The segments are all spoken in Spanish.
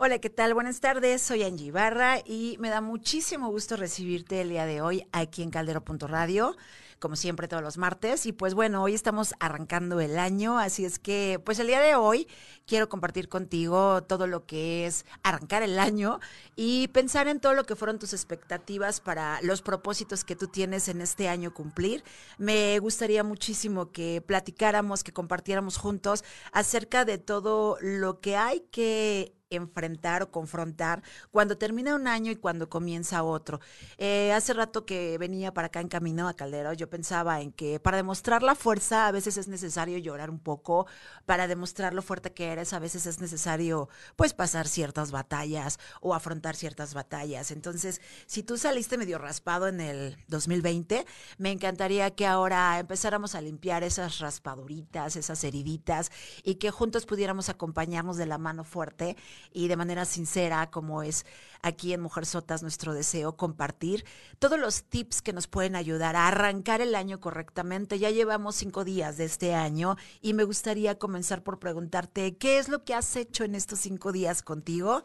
Hola, ¿qué tal? Buenas tardes, soy Angie Barra y me da muchísimo gusto recibirte el día de hoy aquí en Caldero.radio, como siempre todos los martes. Y pues bueno, hoy estamos arrancando el año, así es que pues el día de hoy quiero compartir contigo todo lo que es arrancar el año y pensar en todo lo que fueron tus expectativas para los propósitos que tú tienes en este año cumplir. Me gustaría muchísimo que platicáramos, que compartiéramos juntos acerca de todo lo que hay que enfrentar o confrontar cuando termina un año y cuando comienza otro. Eh, hace rato que venía para acá en camino a Caldero, yo pensaba en que para demostrar la fuerza a veces es necesario llorar un poco, para demostrar lo fuerte que eres a veces es necesario pues pasar ciertas batallas o afrontar ciertas batallas. Entonces, si tú saliste medio raspado en el 2020, me encantaría que ahora empezáramos a limpiar esas raspaduritas, esas heriditas y que juntos pudiéramos acompañarnos de la mano fuerte y de manera sincera, como es aquí en Mujer Sotas nuestro deseo, compartir todos los tips que nos pueden ayudar a arrancar el año correctamente. Ya llevamos cinco días de este año y me gustaría comenzar por preguntarte, ¿qué es lo que has hecho en estos cinco días contigo?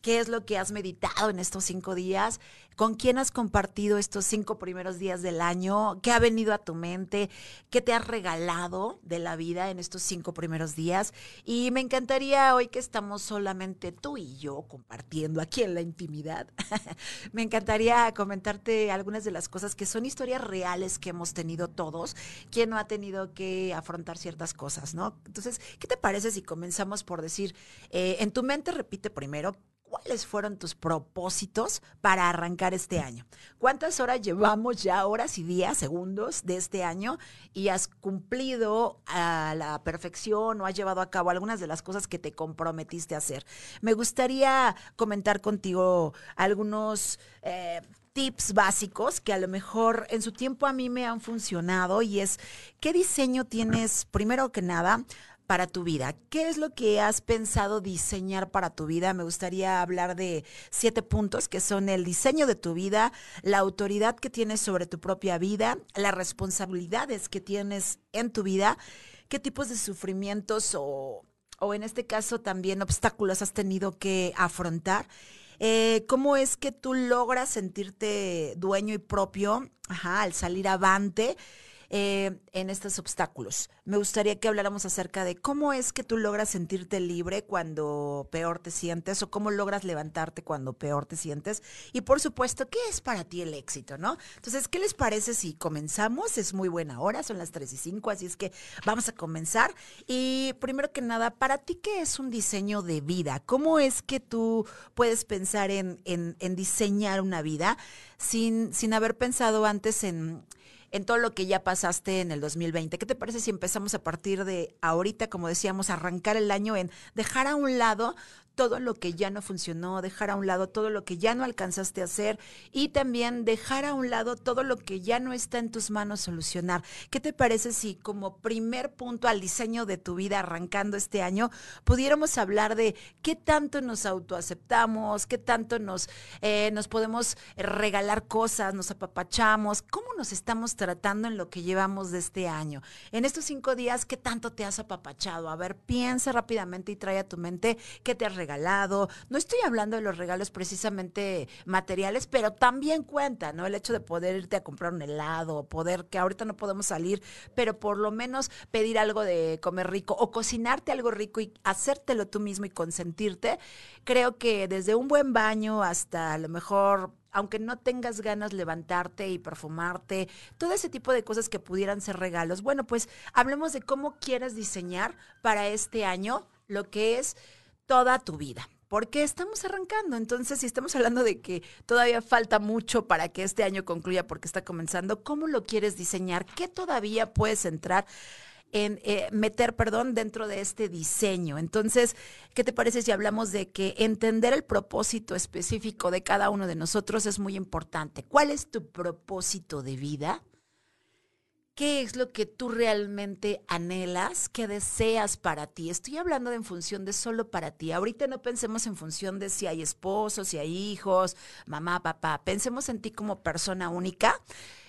¿Qué es lo que has meditado en estos cinco días? ¿Con quién has compartido estos cinco primeros días del año? ¿Qué ha venido a tu mente? ¿Qué te has regalado de la vida en estos cinco primeros días? Y me encantaría hoy que estamos solamente tú y yo compartiendo aquí en la intimidad. me encantaría comentarte algunas de las cosas que son historias reales que hemos tenido todos. ¿Quién no ha tenido que afrontar ciertas cosas, no? Entonces, ¿qué te parece si comenzamos por decir, eh, en tu mente repite primero, ¿Cuáles fueron tus propósitos para arrancar este año? ¿Cuántas horas llevamos ya, horas y días, segundos de este año y has cumplido a la perfección o has llevado a cabo algunas de las cosas que te comprometiste a hacer? Me gustaría comentar contigo algunos... Eh, tips básicos que a lo mejor en su tiempo a mí me han funcionado y es qué diseño tienes, primero que nada, para tu vida? ¿Qué es lo que has pensado diseñar para tu vida? Me gustaría hablar de siete puntos que son el diseño de tu vida, la autoridad que tienes sobre tu propia vida, las responsabilidades que tienes en tu vida, qué tipos de sufrimientos o, o en este caso también obstáculos has tenido que afrontar. Eh, ¿Cómo es que tú logras sentirte dueño y propio al salir avante? Eh, en estos obstáculos. Me gustaría que habláramos acerca de cómo es que tú logras sentirte libre cuando peor te sientes o cómo logras levantarte cuando peor te sientes. Y por supuesto, ¿qué es para ti el éxito, no? Entonces, ¿qué les parece si comenzamos? Es muy buena hora, son las 3 y 5, así es que vamos a comenzar. Y primero que nada, para ti, ¿qué es un diseño de vida? ¿Cómo es que tú puedes pensar en, en, en diseñar una vida sin, sin haber pensado antes en en todo lo que ya pasaste en el 2020. ¿Qué te parece si empezamos a partir de ahorita, como decíamos, arrancar el año en dejar a un lado todo lo que ya no funcionó, dejar a un lado todo lo que ya no alcanzaste a hacer y también dejar a un lado todo lo que ya no está en tus manos solucionar. ¿Qué te parece si como primer punto al diseño de tu vida arrancando este año pudiéramos hablar de qué tanto nos autoaceptamos, qué tanto nos, eh, nos podemos regalar cosas, nos apapachamos, cómo nos estamos tratando en lo que llevamos de este año? En estos cinco días, ¿qué tanto te has apapachado? A ver, piensa rápidamente y trae a tu mente qué te has regalado. No estoy hablando de los regalos precisamente materiales, pero también cuenta, ¿no? El hecho de poder irte a comprar un helado, poder, que ahorita no podemos salir, pero por lo menos pedir algo de comer rico o cocinarte algo rico y hacértelo tú mismo y consentirte. Creo que desde un buen baño hasta a lo mejor aunque no tengas ganas levantarte y perfumarte, todo ese tipo de cosas que pudieran ser regalos. Bueno, pues hablemos de cómo quieres diseñar para este año lo que es toda tu vida. Porque estamos arrancando. Entonces, si estamos hablando de que todavía falta mucho para que este año concluya porque está comenzando, ¿cómo lo quieres diseñar? ¿Qué todavía puedes entrar? en eh, meter, perdón, dentro de este diseño. Entonces, ¿qué te parece si hablamos de que entender el propósito específico de cada uno de nosotros es muy importante? ¿Cuál es tu propósito de vida? ¿Qué es lo que tú realmente anhelas, qué deseas para ti? Estoy hablando de en función de solo para ti. Ahorita no pensemos en función de si hay esposos, si hay hijos, mamá, papá. Pensemos en ti como persona única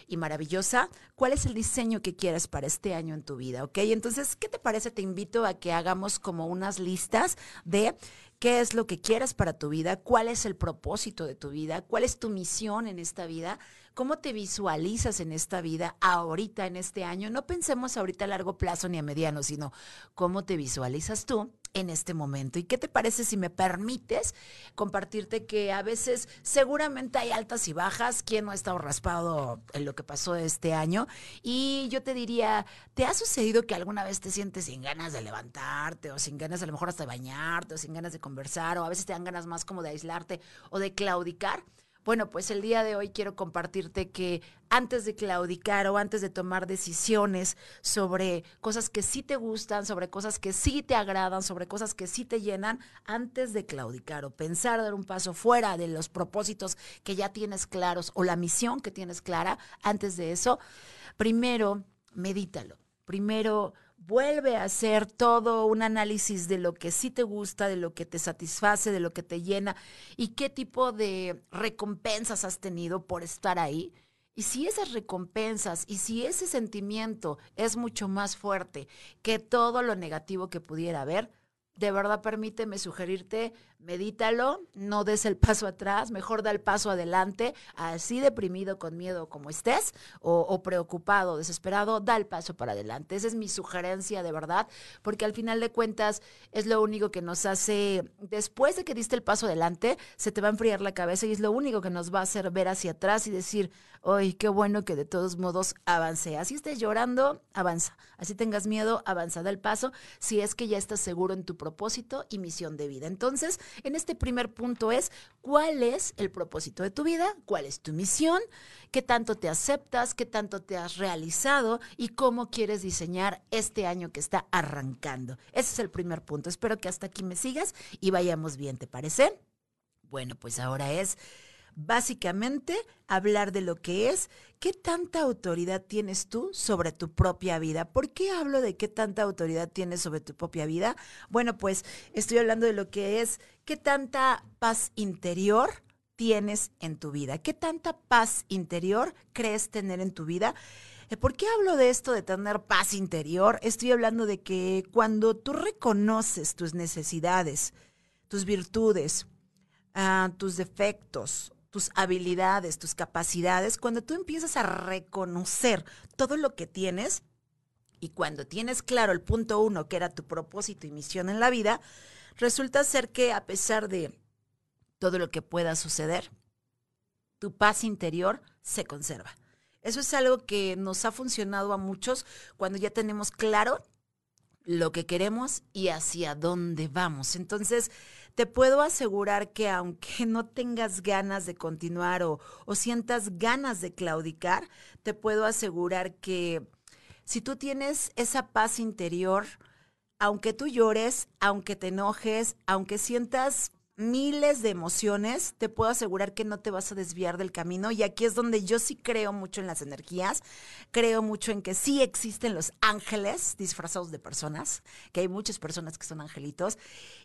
y maravillosa. ¿Cuál es el diseño que quieres para este año en tu vida? ¿Ok? Entonces, ¿qué te parece? Te invito a que hagamos como unas listas de qué es lo que quieres para tu vida, cuál es el propósito de tu vida, cuál es tu misión en esta vida, cómo te visualizas en esta vida ahorita, en este año. No pensemos ahorita a largo plazo ni a mediano, sino cómo te visualizas tú en este momento. ¿Y qué te parece si me permites compartirte que a veces seguramente hay altas y bajas? ¿Quién no ha estado raspado en lo que pasó este año? Y yo te diría, ¿te ha sucedido que alguna vez te sientes sin ganas de levantarte o sin ganas a lo mejor hasta de bañarte o sin ganas de conversar o a veces te dan ganas más como de aislarte o de claudicar? Bueno, pues el día de hoy quiero compartirte que antes de claudicar o antes de tomar decisiones sobre cosas que sí te gustan, sobre cosas que sí te agradan, sobre cosas que sí te llenan, antes de claudicar o pensar dar un paso fuera de los propósitos que ya tienes claros o la misión que tienes clara, antes de eso, primero medítalo. Primero vuelve a hacer todo un análisis de lo que sí te gusta, de lo que te satisface, de lo que te llena y qué tipo de recompensas has tenido por estar ahí. Y si esas recompensas y si ese sentimiento es mucho más fuerte que todo lo negativo que pudiera haber, de verdad permíteme sugerirte, medítalo, no des el paso atrás, mejor da el paso adelante, así deprimido, con miedo como estés, o, o, preocupado, desesperado, da el paso para adelante. Esa es mi sugerencia de verdad, porque al final de cuentas es lo único que nos hace, después de que diste el paso adelante, se te va a enfriar la cabeza y es lo único que nos va a hacer ver hacia atrás y decir, ¡ay, qué bueno que de todos modos avancé! Así estés llorando, avanza. Así tengas miedo, avanza, da el paso, si es que ya estás seguro en tu propósito y misión de vida. Entonces, en este primer punto es, ¿cuál es el propósito de tu vida? ¿Cuál es tu misión? ¿Qué tanto te aceptas? ¿Qué tanto te has realizado? ¿Y cómo quieres diseñar este año que está arrancando? Ese es el primer punto. Espero que hasta aquí me sigas y vayamos bien, ¿te parece? Bueno, pues ahora es básicamente hablar de lo que es, qué tanta autoridad tienes tú sobre tu propia vida. ¿Por qué hablo de qué tanta autoridad tienes sobre tu propia vida? Bueno, pues estoy hablando de lo que es, qué tanta paz interior tienes en tu vida, qué tanta paz interior crees tener en tu vida. Eh, ¿Por qué hablo de esto de tener paz interior? Estoy hablando de que cuando tú reconoces tus necesidades, tus virtudes, uh, tus defectos, tus habilidades, tus capacidades, cuando tú empiezas a reconocer todo lo que tienes y cuando tienes claro el punto uno, que era tu propósito y misión en la vida, resulta ser que a pesar de todo lo que pueda suceder, tu paz interior se conserva. Eso es algo que nos ha funcionado a muchos cuando ya tenemos claro lo que queremos y hacia dónde vamos. Entonces, te puedo asegurar que aunque no tengas ganas de continuar o, o sientas ganas de claudicar, te puedo asegurar que si tú tienes esa paz interior, aunque tú llores, aunque te enojes, aunque sientas miles de emociones, te puedo asegurar que no te vas a desviar del camino. Y aquí es donde yo sí creo mucho en las energías, creo mucho en que sí existen los ángeles disfrazados de personas, que hay muchas personas que son angelitos,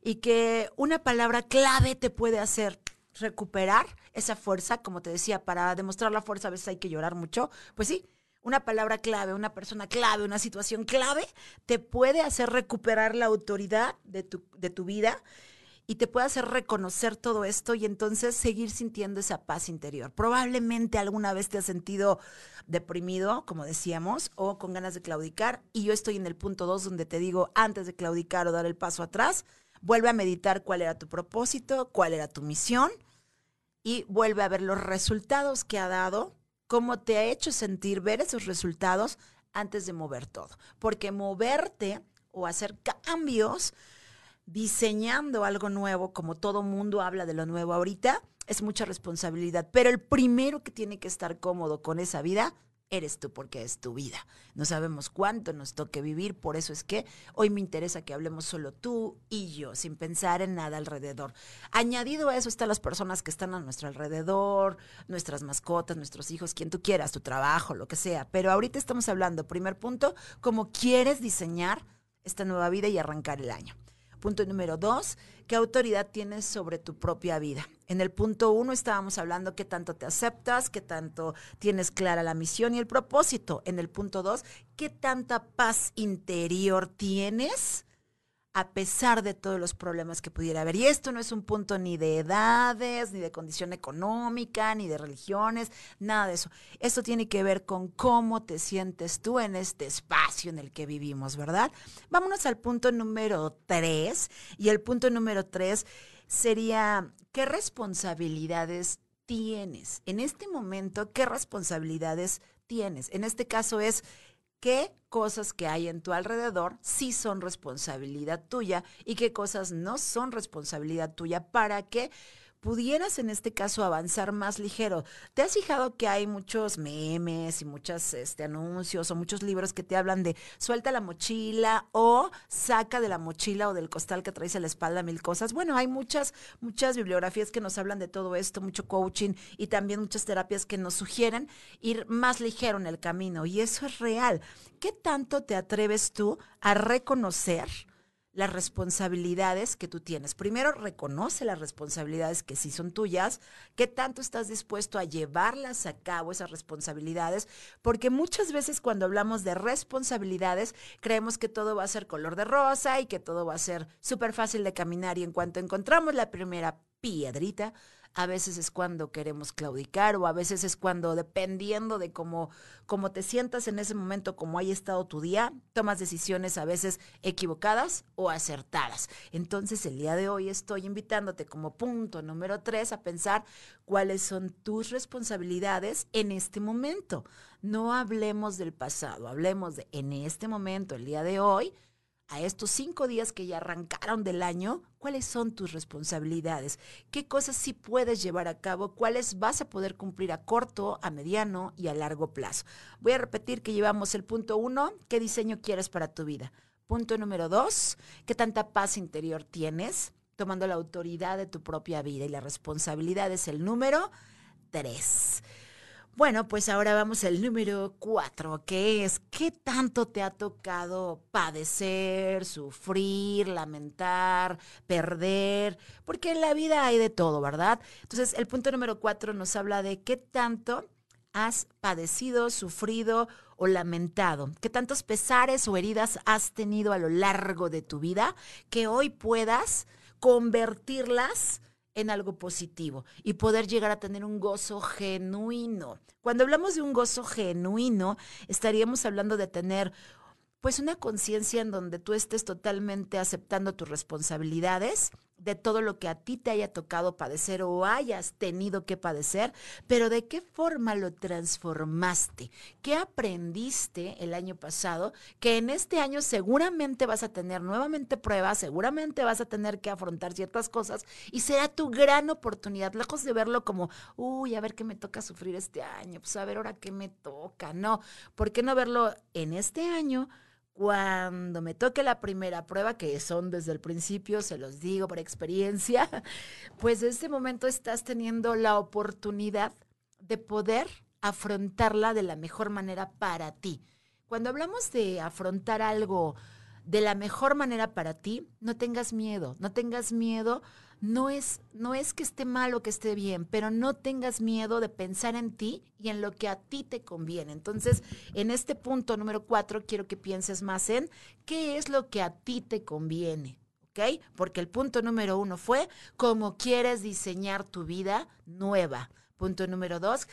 y que una palabra clave te puede hacer recuperar esa fuerza, como te decía, para demostrar la fuerza a veces hay que llorar mucho, pues sí, una palabra clave, una persona clave, una situación clave, te puede hacer recuperar la autoridad de tu, de tu vida y te puede hacer reconocer todo esto y entonces seguir sintiendo esa paz interior. Probablemente alguna vez te has sentido deprimido, como decíamos, o con ganas de claudicar y yo estoy en el punto dos donde te digo, antes de claudicar o dar el paso atrás, vuelve a meditar cuál era tu propósito, cuál era tu misión y vuelve a ver los resultados que ha dado, cómo te ha hecho sentir ver esos resultados antes de mover todo. Porque moverte o hacer cambios diseñando algo nuevo, como todo mundo habla de lo nuevo ahorita, es mucha responsabilidad. Pero el primero que tiene que estar cómodo con esa vida eres tú porque es tu vida. No sabemos cuánto nos toque vivir, por eso es que hoy me interesa que hablemos solo tú y yo, sin pensar en nada alrededor. Añadido a eso están las personas que están a nuestro alrededor, nuestras mascotas, nuestros hijos, quien tú quieras, tu trabajo, lo que sea. Pero ahorita estamos hablando, primer punto, cómo quieres diseñar esta nueva vida y arrancar el año. Punto número dos, ¿qué autoridad tienes sobre tu propia vida? En el punto uno estábamos hablando qué tanto te aceptas, qué tanto tienes clara la misión y el propósito. En el punto dos, ¿qué tanta paz interior tienes a pesar de todos los problemas que pudiera haber. Y esto no es un punto ni de edades, ni de condición económica, ni de religiones, nada de eso. Esto tiene que ver con cómo te sientes tú en este espacio en el que vivimos, ¿verdad? Vámonos al punto número tres. Y el punto número tres sería, ¿qué responsabilidades tienes? En este momento, ¿qué responsabilidades tienes? En este caso es qué cosas que hay en tu alrededor sí son responsabilidad tuya y qué cosas no son responsabilidad tuya. Para que pudieras en este caso avanzar más ligero. ¿Te has fijado que hay muchos memes y muchos este, anuncios o muchos libros que te hablan de suelta la mochila o saca de la mochila o del costal que traes a la espalda mil cosas? Bueno, hay muchas, muchas bibliografías que nos hablan de todo esto, mucho coaching y también muchas terapias que nos sugieren ir más ligero en el camino y eso es real. ¿Qué tanto te atreves tú a reconocer? Las responsabilidades que tú tienes. Primero, reconoce las responsabilidades que sí son tuyas, qué tanto estás dispuesto a llevarlas a cabo, esas responsabilidades, porque muchas veces cuando hablamos de responsabilidades, creemos que todo va a ser color de rosa y que todo va a ser súper fácil de caminar y en cuanto encontramos la primera piedrita, a veces es cuando queremos claudicar o a veces es cuando, dependiendo de cómo, cómo te sientas en ese momento, cómo haya estado tu día, tomas decisiones a veces equivocadas o acertadas. Entonces el día de hoy estoy invitándote como punto número tres a pensar cuáles son tus responsabilidades en este momento. No hablemos del pasado, hablemos de en este momento, el día de hoy, a estos cinco días que ya arrancaron del año, cuáles son tus responsabilidades, qué cosas sí puedes llevar a cabo, cuáles vas a poder cumplir a corto, a mediano y a largo plazo. Voy a repetir que llevamos el punto uno, qué diseño quieres para tu vida. Punto número dos, qué tanta paz interior tienes, tomando la autoridad de tu propia vida y la responsabilidad es el número tres. Bueno, pues ahora vamos al número cuatro, que es ¿qué tanto te ha tocado padecer, sufrir, lamentar, perder? Porque en la vida hay de todo, ¿verdad? Entonces, el punto número cuatro nos habla de qué tanto has padecido, sufrido o lamentado, qué tantos pesares o heridas has tenido a lo largo de tu vida que hoy puedas convertirlas en algo positivo y poder llegar a tener un gozo genuino. Cuando hablamos de un gozo genuino, estaríamos hablando de tener pues una conciencia en donde tú estés totalmente aceptando tus responsabilidades de todo lo que a ti te haya tocado padecer o hayas tenido que padecer, pero de qué forma lo transformaste, qué aprendiste el año pasado, que en este año seguramente vas a tener nuevamente pruebas, seguramente vas a tener que afrontar ciertas cosas y será tu gran oportunidad, lejos de verlo como, uy, a ver qué me toca sufrir este año, pues a ver ahora qué me toca, no, ¿por qué no verlo en este año? Cuando me toque la primera prueba, que son desde el principio, se los digo por experiencia, pues en este momento estás teniendo la oportunidad de poder afrontarla de la mejor manera para ti. Cuando hablamos de afrontar algo de la mejor manera para ti, no tengas miedo, no tengas miedo no es, no es que esté mal o que esté bien, pero no tengas miedo de pensar en ti y en lo que a ti te conviene. Entonces, en este punto número cuatro, quiero que pienses más en qué es lo que a ti te conviene. Porque el punto número uno fue cómo quieres diseñar tu vida nueva. Punto número dos,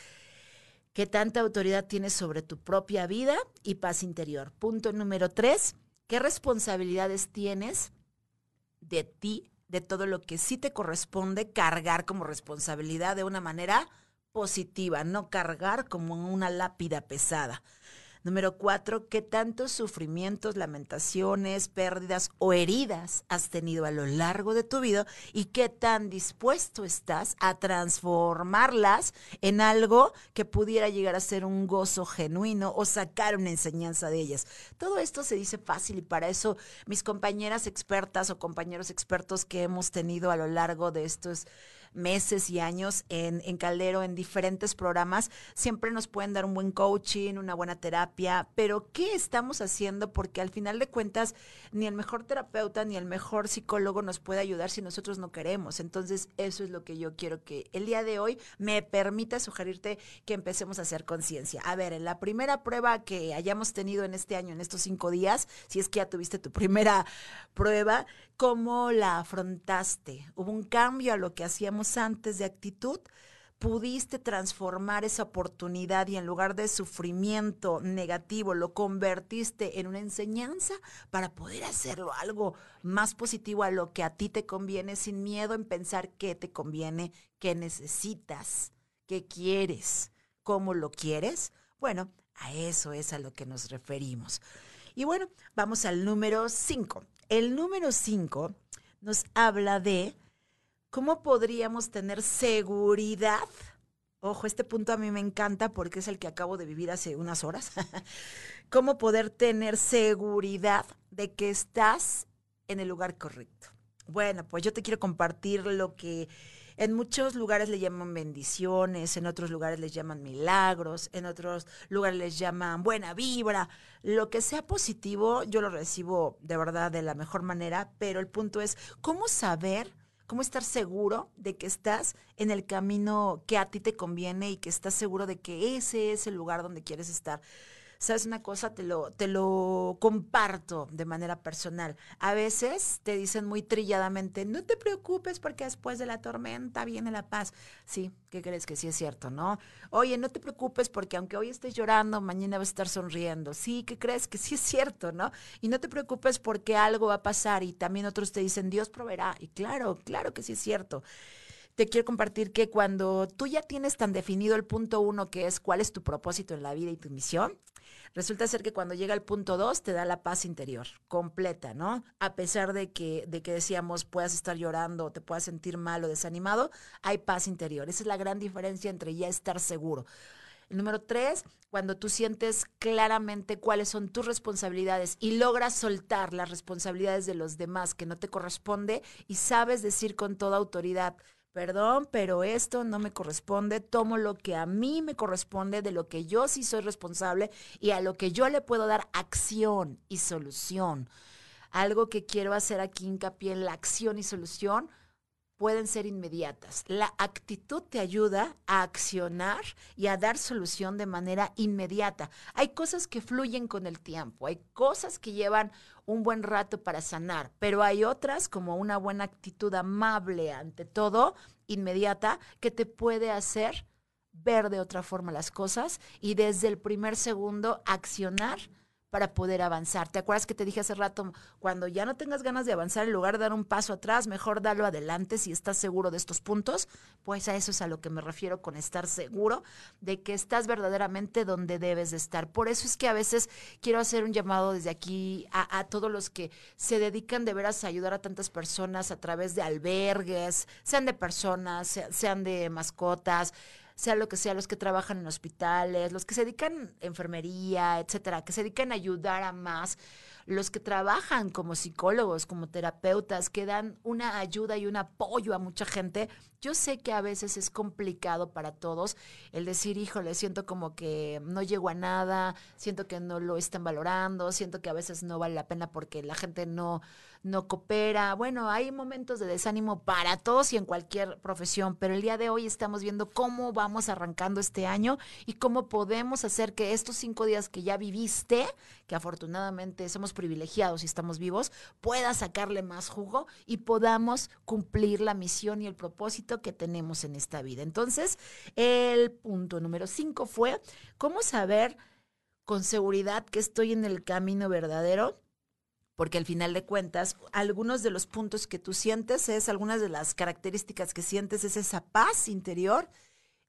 qué tanta autoridad tienes sobre tu propia vida y paz interior. Punto número tres, qué responsabilidades tienes de ti de todo lo que sí te corresponde cargar como responsabilidad de una manera positiva, no cargar como una lápida pesada. Número cuatro, ¿qué tantos sufrimientos, lamentaciones, pérdidas o heridas has tenido a lo largo de tu vida y qué tan dispuesto estás a transformarlas en algo que pudiera llegar a ser un gozo genuino o sacar una enseñanza de ellas? Todo esto se dice fácil y para eso mis compañeras expertas o compañeros expertos que hemos tenido a lo largo de estos meses y años en, en Caldero, en diferentes programas, siempre nos pueden dar un buen coaching, una buena terapia, pero ¿qué estamos haciendo? Porque al final de cuentas, ni el mejor terapeuta ni el mejor psicólogo nos puede ayudar si nosotros no queremos. Entonces, eso es lo que yo quiero que el día de hoy me permita sugerirte que empecemos a hacer conciencia. A ver, en la primera prueba que hayamos tenido en este año, en estos cinco días, si es que ya tuviste tu primera prueba, ¿cómo la afrontaste? ¿Hubo un cambio a lo que hacíamos antes de actitud? pudiste transformar esa oportunidad y en lugar de sufrimiento negativo lo convertiste en una enseñanza para poder hacerlo algo más positivo a lo que a ti te conviene sin miedo en pensar qué te conviene, qué necesitas, qué quieres, cómo lo quieres. Bueno, a eso es a lo que nos referimos. Y bueno, vamos al número 5. El número 5 nos habla de ¿cómo podríamos tener seguridad? Ojo, este punto a mí me encanta porque es el que acabo de vivir hace unas horas. ¿Cómo poder tener seguridad de que estás en el lugar correcto? Bueno, pues yo te quiero compartir lo que en muchos lugares le llaman bendiciones, en otros lugares les llaman milagros, en otros lugares les llaman buena vibra. Lo que sea positivo, yo lo recibo de verdad de la mejor manera, pero el punto es cómo saber cómo estar seguro de que estás en el camino que a ti te conviene y que estás seguro de que ese es el lugar donde quieres estar. ¿Sabes una cosa? Te lo, te lo comparto de manera personal. A veces te dicen muy trilladamente, no te preocupes porque después de la tormenta viene la paz. Sí, ¿qué crees que sí es cierto, no? Oye, no te preocupes porque aunque hoy estés llorando, mañana vas a estar sonriendo. Sí, ¿qué crees que sí es cierto, no? Y no te preocupes porque algo va a pasar y también otros te dicen, Dios proveerá. Y claro, claro que sí es cierto te quiero compartir que cuando tú ya tienes tan definido el punto uno, que es cuál es tu propósito en la vida y tu misión, Resulta ser que cuando llega el punto dos te da la paz interior completa, ¿no? A pesar de que, de que decíamos puedas estar llorando te puedas sentir mal o desanimado, hay paz interior. Esa es la gran diferencia entre ya estar seguro. El número tres, cuando tú sientes claramente cuáles son tus responsabilidades y logras soltar las responsabilidades de los demás que no te corresponde y sabes decir con toda autoridad, perdón, pero esto no me corresponde, tomo lo que a mí me corresponde, de lo que yo sí soy responsable y a lo que yo le puedo dar acción y solución. Algo que quiero hacer aquí hincapié en la acción y solución pueden ser inmediatas. La actitud te ayuda a accionar y a dar solución de manera inmediata. Hay cosas que fluyen con el tiempo, hay cosas que llevan un buen rato para sanar, pero hay otras como una buena actitud amable ante todo, inmediata, que te puede hacer ver de otra forma las cosas y desde el primer segundo accionar para poder avanzar. ¿Te acuerdas que te dije hace rato, cuando ya no tengas ganas de avanzar, en lugar de dar un paso atrás, mejor darlo adelante si estás seguro de estos puntos? Pues a eso es a lo que me refiero con estar seguro de que estás verdaderamente donde debes de estar. Por eso es que a veces quiero hacer un llamado desde aquí a, todos los que se dedican de veras a ayudar a tantas personas a través de albergues, sean de personas, sean de mascotas, sea lo que sea, los que trabajan en hospitales, los que se dedican a enfermería, etcétera, que se dedican a ayudar a más, los que trabajan como psicólogos, como terapeutas, que dan una ayuda y un apoyo a mucha gente. Yo sé que a veces es complicado para todos el decir, híjole, siento como que no llego a nada, siento que no lo están valorando, siento que a veces no vale la pena porque la gente no no coopera. Bueno, hay momentos de desánimo para todos y en cualquier profesión, pero el día de hoy estamos viendo cómo vamos arrancando este año y cómo podemos hacer que estos cinco días que ya viviste, que afortunadamente somos privilegiados y estamos vivos, pueda sacarle más jugo y podamos cumplir la misión y el propósito que tenemos en esta vida. Entonces, el punto número cinco fue cómo saber con seguridad que estoy en el camino verdadero porque al final de cuentas, algunos de los puntos que tú sientes es, algunas de las características que sientes es esa paz interior,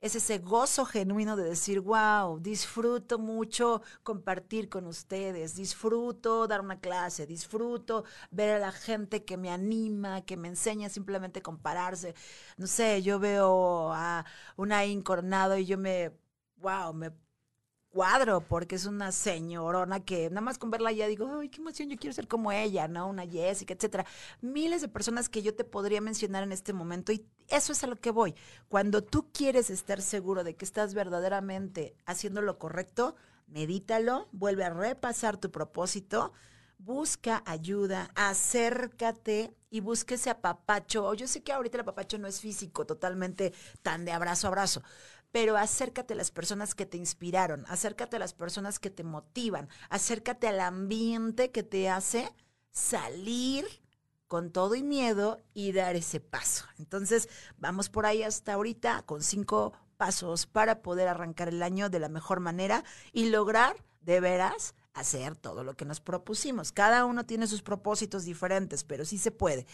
es ese gozo genuino de decir, wow, disfruto mucho compartir con ustedes, disfruto dar una clase, disfruto ver a la gente que me anima, que me enseña simplemente compararse. No sé, yo veo a una incornado y yo me, wow, me cuadro, porque es una señorona que nada más con verla ya digo, ay, qué emoción, yo quiero ser como ella, ¿no? Una Jessica, etcétera. Miles de personas que yo te podría mencionar en este momento y eso es a lo que voy. Cuando tú quieres estar seguro de que estás verdaderamente haciendo lo correcto, medítalo, vuelve a repasar tu propósito, busca ayuda, acércate y busque ese apapacho. Yo sé que ahorita el apapacho no es físico, totalmente tan de abrazo a abrazo, pero acércate a las personas que te inspiraron, acércate a las personas que te motivan, acércate al ambiente que te hace salir con todo y miedo y dar ese paso. Entonces, vamos por ahí hasta ahorita con cinco pasos para poder arrancar el año de la mejor manera y lograr de veras hacer todo lo que nos propusimos. Cada uno tiene sus propósitos diferentes, pero sí se puede.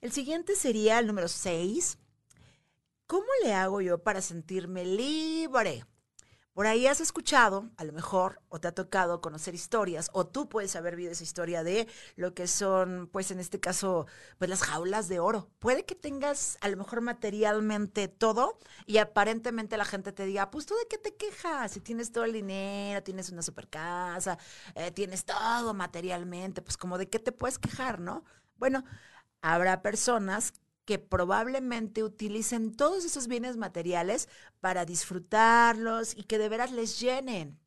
El siguiente sería el número seis, ¿Cómo le hago yo para sentirme libre? Por ahí has escuchado, a lo mejor, o te ha tocado conocer historias, o tú puedes haber visto esa historia de lo que son, pues en este caso, pues las jaulas de oro. Puede que tengas a lo mejor materialmente todo y aparentemente la gente te diga, pues tú de qué te quejas, si tienes todo el dinero, tienes una super casa, eh, tienes todo materialmente, pues como de qué te puedes quejar, ¿no? Bueno, habrá personas que probablemente utilicen todos esos bienes materiales para disfrutarlos y que de veras les llenen.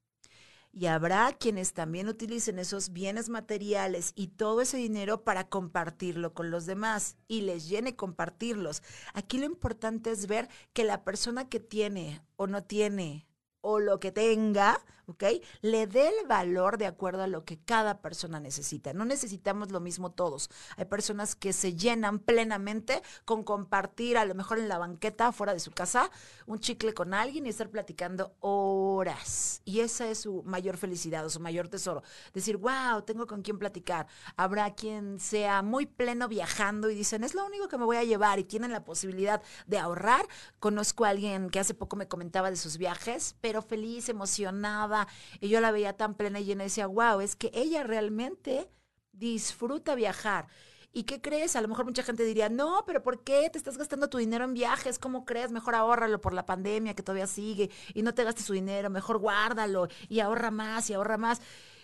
Y habrá quienes también utilicen esos bienes materiales y todo ese dinero para compartirlo con los demás y les llene compartirlos. Aquí lo importante es ver que la persona que tiene o no tiene o lo que tenga, ¿ok? Le dé el valor de acuerdo a lo que cada persona necesita. No necesitamos lo mismo todos. Hay personas que se llenan plenamente con compartir, a lo mejor en la banqueta fuera de su casa, un chicle con alguien y estar platicando horas. Y esa es su mayor felicidad o su mayor tesoro. Decir, wow, tengo con quién platicar. Habrá quien sea muy pleno viajando y dicen, es lo único que me voy a llevar y tienen la posibilidad de ahorrar. Conozco a alguien que hace poco me comentaba de sus viajes, feliz, emocionada. Y yo la veía tan plena y llena y decía, wow, es que ella realmente disfruta viajar. ¿Y qué crees? A lo mejor mucha gente diría, no, pero ¿por qué te estás gastando tu dinero en viajes? ¿Cómo crees? Mejor ahórralo por la pandemia que todavía sigue y no te gastes su dinero, mejor guárdalo y ahorra más y ahorra más.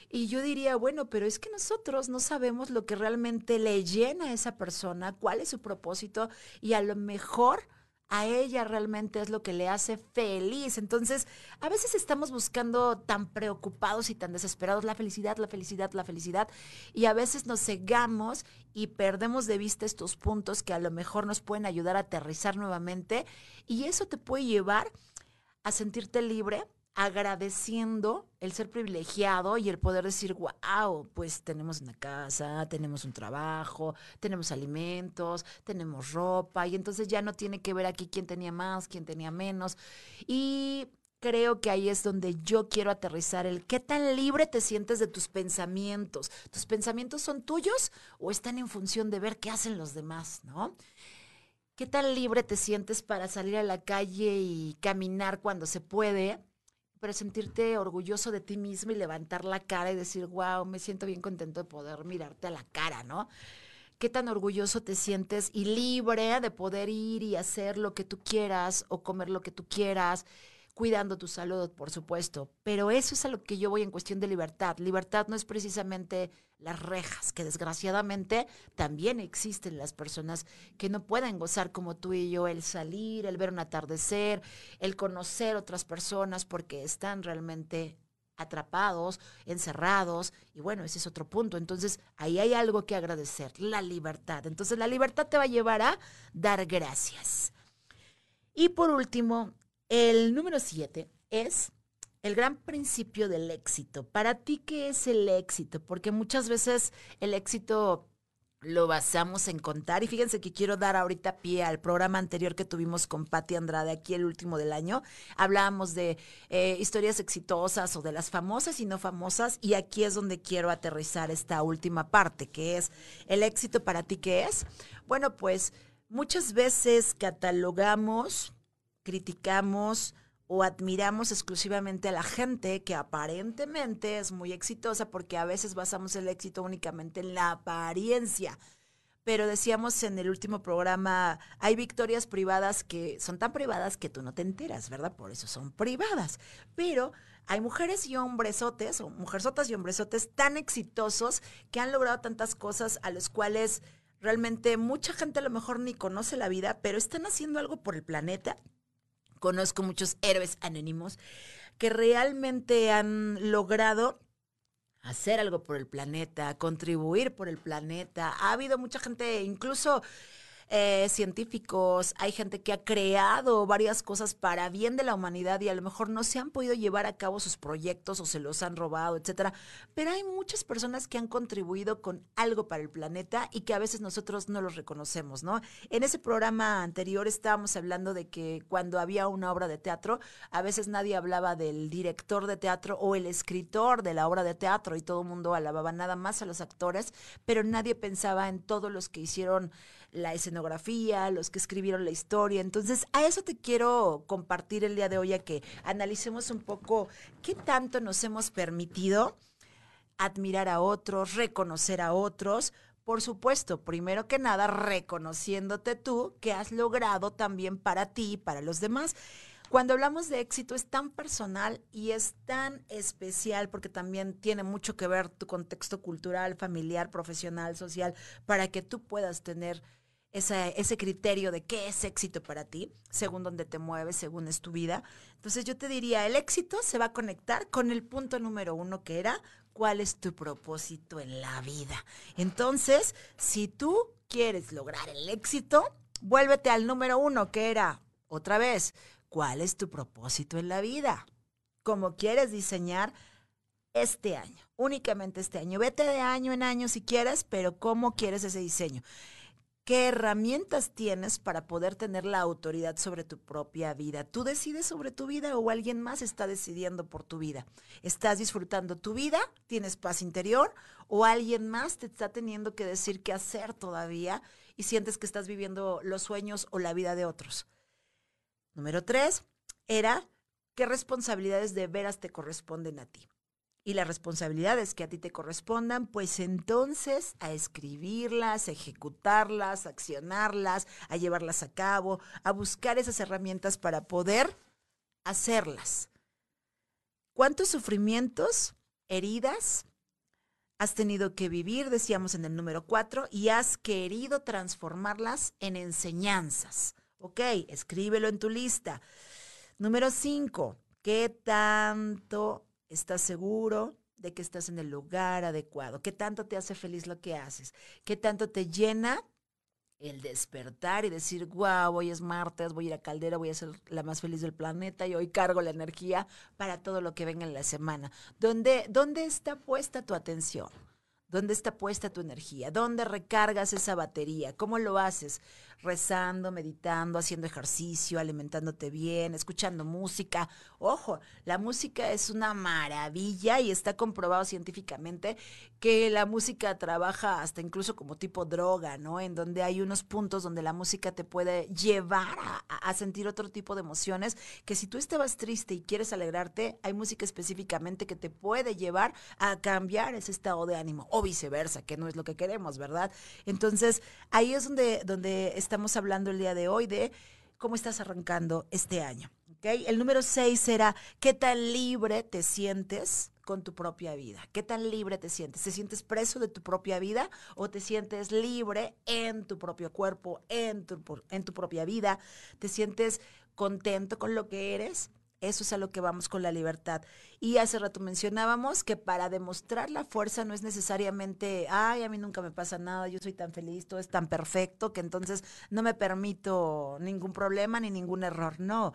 Y yo diría, bueno, pero es que nosotros no sabemos lo que realmente le llena a esa persona, cuál es su propósito y a lo mejor a ella realmente es lo que le hace feliz. Entonces, a veces estamos buscando tan preocupados y tan desesperados la felicidad, la felicidad, la felicidad, y a veces nos cegamos y perdemos de vista estos puntos que a lo mejor nos pueden ayudar a aterrizar nuevamente, y eso te puede llevar a sentirte libre, agradeciendo el ser privilegiado y el poder decir, wow, pues tenemos una casa, tenemos un trabajo, tenemos alimentos, tenemos ropa, y entonces ya no tiene que ver aquí quién tenía más, quién tenía menos. Y creo que ahí es donde yo quiero aterrizar el qué tan libre te sientes de tus pensamientos. ¿Tus pensamientos son tuyos o están en función de ver qué hacen los demás, no? ¿Qué tan libre te sientes para salir a la calle y caminar cuando se puede? Pero sentirte orgulloso de ti mismo y levantar la cara y decir, wow, me siento bien contento de poder mirarte a la cara, ¿no? ¿Qué tan orgulloso te sientes y libre de poder ir y hacer lo que tú quieras o comer lo que tú quieras? Cuidando tu salud, por supuesto, pero eso es a lo que yo voy en cuestión de libertad. Libertad no es precisamente las rejas, que desgraciadamente también existen las personas que no pueden gozar como tú y yo el salir, el ver un atardecer, el conocer otras personas porque están realmente atrapados, encerrados, y bueno, ese es otro punto. Entonces, ahí hay algo que agradecer, la libertad. Entonces, la libertad te va a llevar a dar gracias. Y por último, el número siete es el gran principio del éxito. Para ti, ¿qué es el éxito? Porque muchas veces el éxito lo basamos en contar. Y fíjense que quiero dar ahorita pie al programa anterior que tuvimos con Patti Andrade, aquí el último del año. Hablábamos de eh, historias exitosas o de las famosas y no famosas. Y aquí es donde quiero aterrizar esta última parte, que es el éxito para ti, ¿qué es? Bueno, pues muchas veces catalogamos criticamos o admiramos exclusivamente a la gente que aparentemente es muy exitosa porque a veces basamos el éxito únicamente en la apariencia. pero decíamos en el último programa, hay victorias privadas que son tan privadas que tú no te enteras, ¿verdad? Por eso son privadas. Pero hay mujeres y hombresotes, o mujerzotas y hombresotes tan exitosos que han logrado tantas cosas a los cuales realmente mucha gente a lo mejor ni conoce la vida, pero están haciendo algo por el planeta. Conozco muchos héroes anónimos que realmente han logrado hacer algo por el planeta, contribuir por el planeta. Ha habido mucha gente, incluso eh, científicos, hay gente que ha creado varias cosas para bien de la humanidad y a lo mejor no se han podido llevar a cabo sus proyectos o se los han robado, etcétera. Pero hay muchas personas que han contribuido con algo para el planeta y que a veces nosotros no los reconocemos, ¿no? En ese programa anterior estábamos hablando de que cuando había una obra de teatro, a veces nadie hablaba del director de teatro o el escritor de la obra de teatro y todo el mundo alababa nada más a los actores, pero nadie pensaba en todos los que hicieron la escenografía, los que escribieron la historia. Entonces, a eso te quiero compartir el día de hoy, a que analicemos un poco qué tanto nos hemos permitido admirar a otros, reconocer a otros. Por supuesto, primero que nada, reconociéndote tú que has logrado también para ti y para los demás. Cuando hablamos de éxito es tan personal y es tan especial porque también tiene mucho que ver tu contexto cultural, familiar, profesional, social, para que tú puedas tener ese, criterio de qué es éxito para ti, según dónde te mueves, según es tu vida. Entonces yo te diría, el éxito se va a conectar con el punto número uno que era, ¿cuál es tu propósito en la vida? Entonces, si tú quieres lograr el éxito, vuélvete al número uno que era, otra vez, ¿cuál es tu propósito en la vida? ¿Cómo quieres diseñar este año? Únicamente este año. Vete de año en año si quieres, pero ¿cómo quieres ese diseño? ¿Qué herramientas tienes para poder tener la autoridad sobre tu propia vida? ¿Tú decides sobre tu vida o alguien más está decidiendo por tu vida? ¿Estás disfrutando tu vida? ¿Tienes paz interior? ¿O alguien más te está teniendo que decir qué hacer todavía y sientes que estás viviendo los sueños o la vida de otros? Número tres era qué responsabilidades de veras te corresponden a ti y las responsabilidades que a ti te correspondan, pues entonces a escribirlas, a ejecutarlas, a accionarlas, a llevarlas a cabo, a buscar esas herramientas para poder hacerlas. ¿Cuántos sufrimientos, heridas has tenido que vivir, decíamos en el número cuatro, y has querido transformarlas en enseñanzas? Ok, escríbelo en tu lista. Número cinco, ¿qué tanto ¿Estás seguro de que estás en el lugar adecuado? ¿Qué tanto te hace feliz lo que haces? ¿Qué tanto te llena el despertar y decir, wow, hoy es martes, voy a ir a Caldera, voy a ser la más feliz del planeta y hoy cargo la energía para todo lo que venga en la semana? ¿Dónde, dónde está puesta tu atención? ¿Dónde está puesta tu energía? ¿Dónde recargas esa batería? ¿Cómo lo haces? Rezando, meditando, haciendo ejercicio, alimentándote bien, escuchando música. Ojo, la música es una maravilla y está comprobado científicamente que la música trabaja hasta incluso como tipo droga, ¿no? En donde hay unos puntos donde la música te puede llevar a, sentir otro tipo de emociones, que si tú estabas triste y quieres alegrarte, hay música específicamente que te puede llevar a cambiar ese estado de ánimo o viceversa, que no es lo que queremos, ¿verdad? Entonces, ahí es donde, donde estamos hablando el día de hoy de cómo estás arrancando este año. ¿okay? El número seis será qué tan libre te sientes con tu propia vida. ¿Qué tan libre te sientes? ¿Te sientes preso de tu propia vida o te sientes libre en tu propio cuerpo, en tu, en tu propia vida? ¿Te sientes contento con lo que eres? Eso es a lo que vamos con la libertad. Y hace rato mencionábamos que para demostrar la fuerza no es necesariamente, ay, a mí nunca me pasa nada, yo soy tan feliz, todo es tan perfecto, que entonces no me permito ningún problema ni ningún error. No,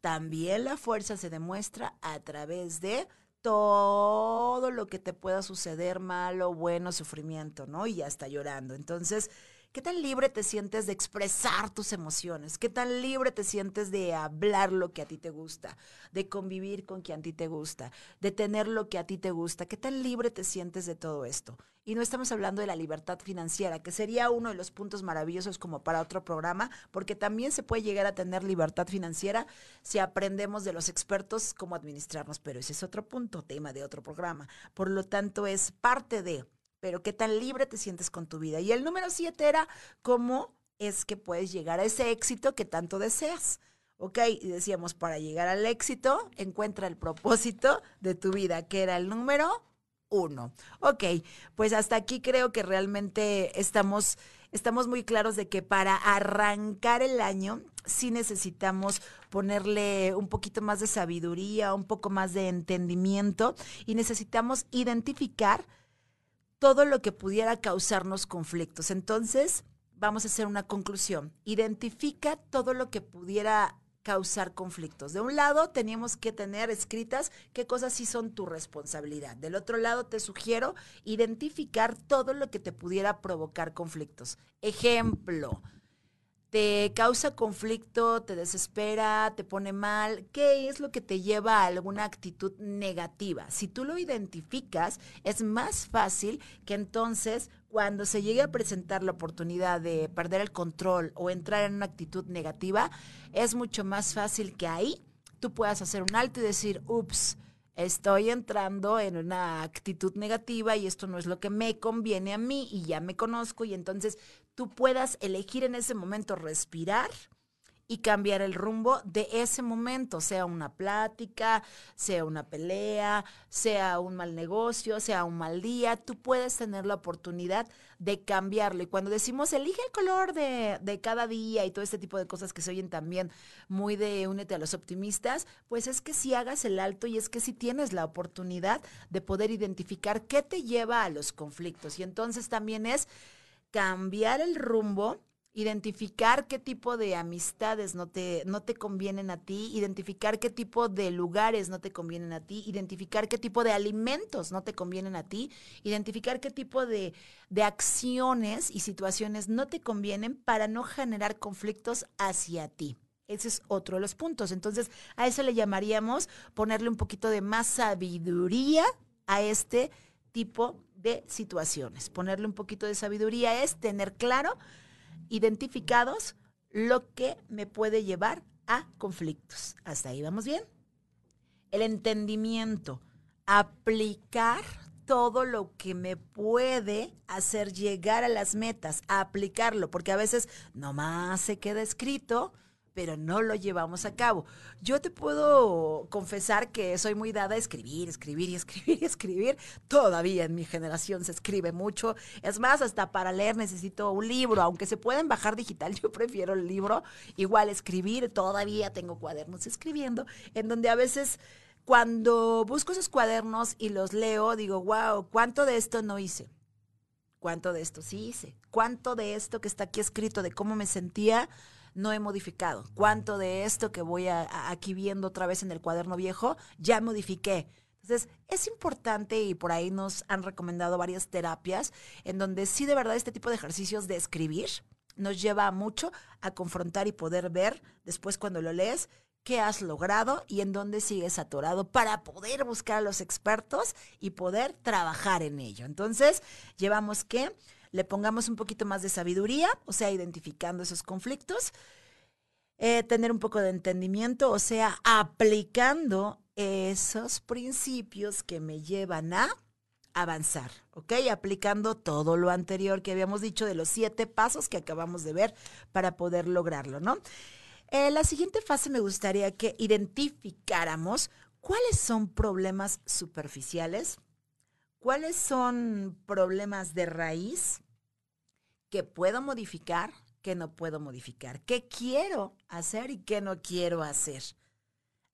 también la fuerza se demuestra a través de todo lo que te pueda suceder, malo, bueno, sufrimiento, ¿no? Y ya está llorando. Entonces, ¿Qué tan libre te sientes de expresar tus emociones? ¿Qué tan libre te sientes de hablar lo que a ti te gusta? De convivir con quien a ti te gusta? De tener lo que a ti te gusta? ¿Qué tan libre te sientes de todo esto? Y no estamos hablando de la libertad financiera, que sería uno de los puntos maravillosos como para otro programa, porque también se puede llegar a tener libertad financiera si aprendemos de los expertos cómo administrarnos, pero ese es otro punto, tema de otro programa. Por lo tanto, es parte de pero qué tan libre te sientes con tu vida. Y el número siete era cómo es que puedes llegar a ese éxito que tanto deseas. ¿ok? Decíamos, para llegar al éxito, encuentra el propósito de tu vida, que era el número uno. Ok, pues hasta aquí creo que realmente estamos, estamos muy claros de que para arrancar el año sí necesitamos ponerle un poquito más de sabiduría, un poco más de entendimiento y necesitamos identificar todo lo que pudiera causarnos conflictos. Entonces, vamos a hacer una conclusión. Identifica todo lo que pudiera causar conflictos. De un lado, teníamos que tener escritas qué cosas sí son tu responsabilidad. Del otro lado, te sugiero identificar todo lo que te pudiera provocar conflictos. Ejemplo, te causa conflicto, te desespera, te pone mal, ¿qué es lo que te lleva a alguna actitud negativa? Si tú lo identificas, es más fácil que entonces cuando se llegue a presentar la oportunidad de perder el control o entrar en una actitud negativa, es mucho más fácil que ahí tú puedas hacer un alto y decir, ups, estoy entrando en una actitud negativa y esto no es lo que me conviene a mí y ya me conozco y entonces tú puedas elegir en ese momento respirar y cambiar el rumbo de ese momento, sea una plática, sea una pelea, sea un mal negocio, sea un mal día, tú puedes tener la oportunidad de cambiarlo. Y cuando decimos elige el color de, de cada día y todo este tipo de cosas que se oyen también muy de únete a los optimistas, pues es que si hagas el alto y es que si tienes la oportunidad de poder identificar qué te lleva a los conflictos. Y entonces también es cambiar el rumbo identificar qué tipo de amistades no te, no te convienen a ti, identificar qué tipo de lugares no te convienen a ti, identificar qué tipo de alimentos no te convienen a ti, identificar qué tipo de, de acciones y situaciones no te convienen para no generar conflictos hacia ti. Ese es otro de los puntos. Entonces, a eso le llamaríamos ponerle un poquito de más sabiduría a este tipo de situaciones. Ponerle un poquito de sabiduría es tener claro identificados lo que me puede llevar a conflictos. Hasta ahí vamos bien. El entendimiento, aplicar todo lo que me puede hacer llegar a las metas, aplicarlo, porque a veces nomás se queda escrito pero no lo llevamos a cabo. Yo te puedo confesar que soy muy dada a escribir, escribir y escribir y escribir. Todavía en mi generación se escribe mucho. Es más, hasta para leer necesito un libro, aunque se pueden bajar digital, yo prefiero el libro. Igual escribir, todavía tengo cuadernos escribiendo, en donde a veces cuando busco esos cuadernos y los leo, digo, wow, ¿cuánto de esto no hice? ¿Cuánto de esto sí hice? ¿Cuánto de esto que está aquí escrito de cómo me sentía? No he modificado. ¿Cuánto de esto que voy aquí viendo otra vez en el cuaderno viejo ya modifiqué? Entonces, es importante y por ahí nos han recomendado varias terapias en donde sí de verdad este tipo de ejercicios de escribir nos lleva mucho a confrontar y poder ver después cuando lo lees qué has logrado y en dónde sigues atorado para poder buscar a los expertos y poder trabajar en ello. Entonces, llevamos que le pongamos un poquito más de sabiduría, o sea, identificando esos conflictos, eh, tener un poco de entendimiento, o sea, aplicando esos principios que me llevan a avanzar, ¿ok? Aplicando todo lo anterior que habíamos dicho de los siete pasos que acabamos de ver para poder lograrlo, ¿no? Eh, la siguiente fase me gustaría que identificáramos cuáles son problemas superficiales, cuáles son problemas de raíz que puedo modificar, que no puedo modificar, qué quiero hacer y qué no quiero hacer,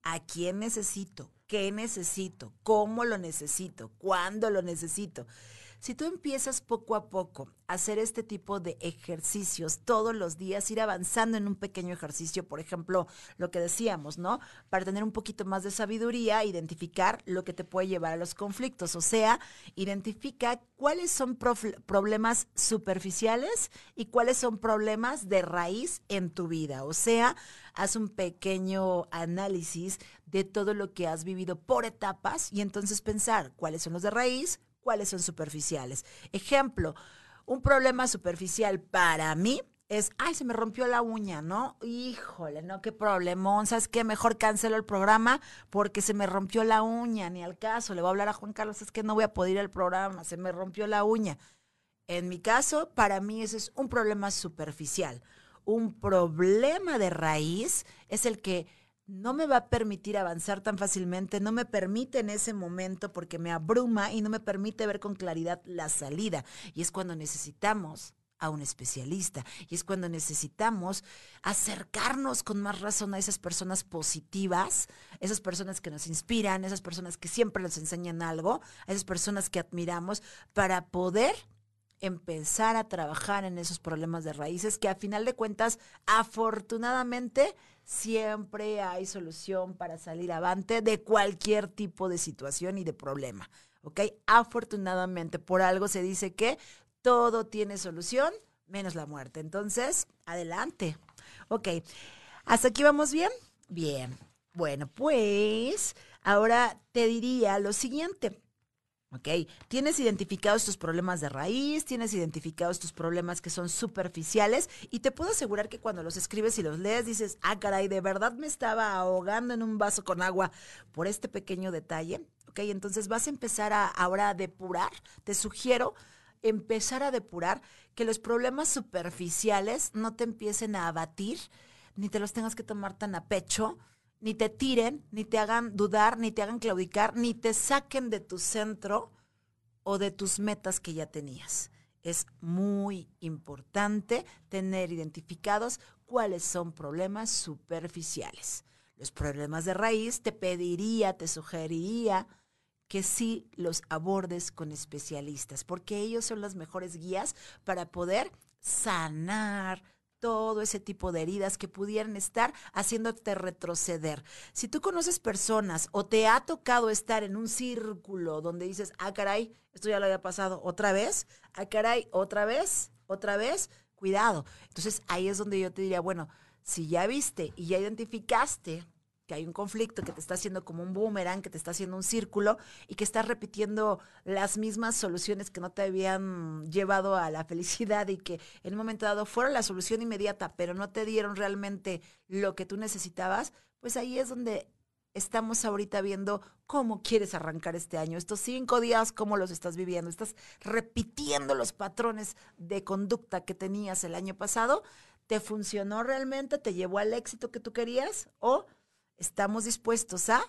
a quién necesito, qué necesito, cómo lo necesito, cuándo lo necesito. Si tú empiezas poco a poco a hacer este tipo de ejercicios todos los días, ir avanzando en un pequeño ejercicio, por ejemplo, lo que decíamos, ¿no? Para tener un poquito más de sabiduría, identificar lo que te puede llevar a los conflictos, o sea, identifica cuáles son problemas superficiales y cuáles son problemas de raíz en tu vida, o sea, haz un pequeño análisis de todo lo que has vivido por etapas y entonces pensar cuáles son los de raíz, cuáles son superficiales. Ejemplo, un problema superficial para mí es, ay, se me rompió la uña, ¿no? Híjole, no, qué problemón. ¿Sabes qué? Mejor cancelo el programa porque se me rompió la uña, ni al caso. Le voy a hablar a Juan Carlos, es que no voy a poder ir al programa, se me rompió la uña. En mi caso, para mí ese es un problema superficial. Un problema de raíz es el que no me va a permitir avanzar tan fácilmente, no me permite en ese momento porque me abruma y no me permite ver con claridad la salida. Y es cuando necesitamos a un especialista. Y es cuando necesitamos acercarnos con más razón a esas personas positivas, esas personas que nos inspiran, esas personas que siempre nos enseñan algo, a esas personas que admiramos, para poder empezar a trabajar en esos problemas de raíces que a final de cuentas, afortunadamente, siempre hay solución para salir avante de cualquier tipo de situación y de problema. ¿Ok? Afortunadamente, por algo se dice que todo tiene solución, menos la muerte. Entonces, adelante. Ok, ¿hasta aquí vamos bien? Bien. Bueno, pues ahora te diría lo siguiente. ¿Ok? Tienes identificados tus problemas de raíz, tienes identificados tus problemas que son superficiales y te puedo asegurar que cuando los escribes y los lees dices, ah, caray, de verdad me estaba ahogando en un vaso con agua por este pequeño detalle. ¿Ok? Entonces vas a empezar a, ahora a depurar. Te sugiero empezar a depurar, que los problemas superficiales no te empiecen a abatir, ni te los tengas que tomar tan a pecho, ni te tiren, ni te hagan dudar, ni te hagan claudicar, ni te saquen de tu centro o de tus metas que ya tenías. Es muy importante tener identificados cuáles son problemas superficiales. Los problemas de raíz te pediría, te sugeriría que sí los abordes con especialistas, porque ellos son las mejores guías para poder sanar todo ese tipo de heridas que pudieran estar haciéndote retroceder. Si tú conoces personas o te ha tocado estar en un círculo donde dices, ah, caray, esto ya lo había pasado otra vez, ah, caray, otra vez, otra vez, cuidado. Entonces ahí es donde yo te diría, bueno, si ya viste y ya identificaste que hay un conflicto que te está haciendo como un boomerang, que te está haciendo un círculo y que estás repitiendo las mismas soluciones que no te habían llevado a la felicidad y que en un momento dado fueron la solución inmediata, pero no te dieron realmente lo que tú necesitabas, pues ahí es donde estamos ahorita viendo cómo quieres arrancar este año. Estos cinco días, cómo los estás viviendo. Estás repitiendo los patrones de conducta que tenías el año pasado. ¿Te funcionó realmente? ¿Te llevó al éxito que tú querías? ¿O estamos dispuestos a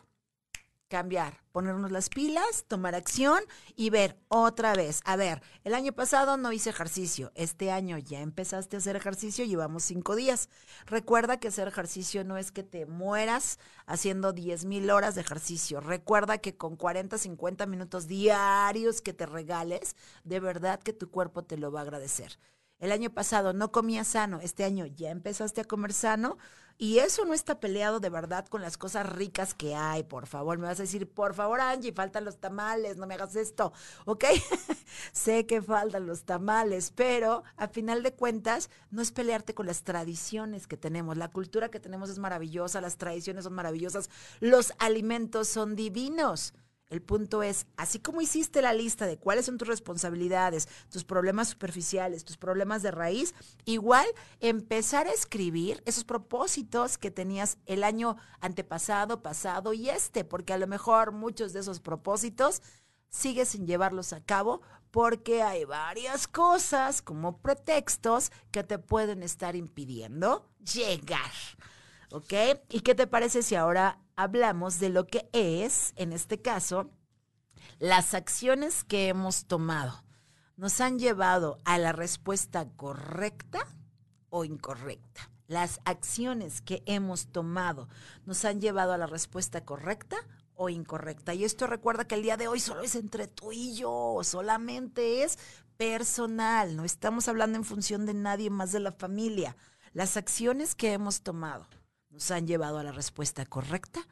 cambiar, ponernos las pilas, tomar acción y ver otra vez. A ver, el año pasado no hice ejercicio, este año ya empezaste a hacer ejercicio, llevamos cinco días. Recuerda que hacer ejercicio no es que te mueras haciendo diez mil horas de ejercicio. Recuerda que con 40, 50 minutos diarios que te regales, de verdad que tu cuerpo te lo va a agradecer. El año pasado no comías sano, este año ya empezaste a comer sano y eso no está peleado de verdad con las cosas ricas que hay, por favor. Me vas a decir, por favor, Angie, faltan los tamales, no me hagas esto, ¿ok? sé que faltan los tamales, pero a final de cuentas no es pelearte con las tradiciones que tenemos. La cultura que tenemos es maravillosa, las tradiciones son maravillosas, los alimentos son divinos. El punto es, así como hiciste la lista de cuáles son tus responsabilidades, tus problemas superficiales, tus problemas de raíz, igual empezar a escribir esos propósitos que tenías el año antepasado, pasado y este, porque a lo mejor muchos de esos propósitos sigues sin llevarlos a cabo porque hay varias cosas como pretextos que te pueden estar impidiendo llegar. ¿Ok? ¿Y qué te parece si ahora hablamos de lo que es, en este caso, las acciones que hemos tomado. ¿Nos han llevado a la respuesta correcta o incorrecta? Las acciones que hemos tomado nos han llevado a la respuesta correcta o incorrecta. Y esto recuerda que el día de hoy solo es entre tú y yo, solamente es personal, no estamos hablando en función de nadie más de la familia. Las acciones que hemos tomado nos han llevado a la respuesta correcta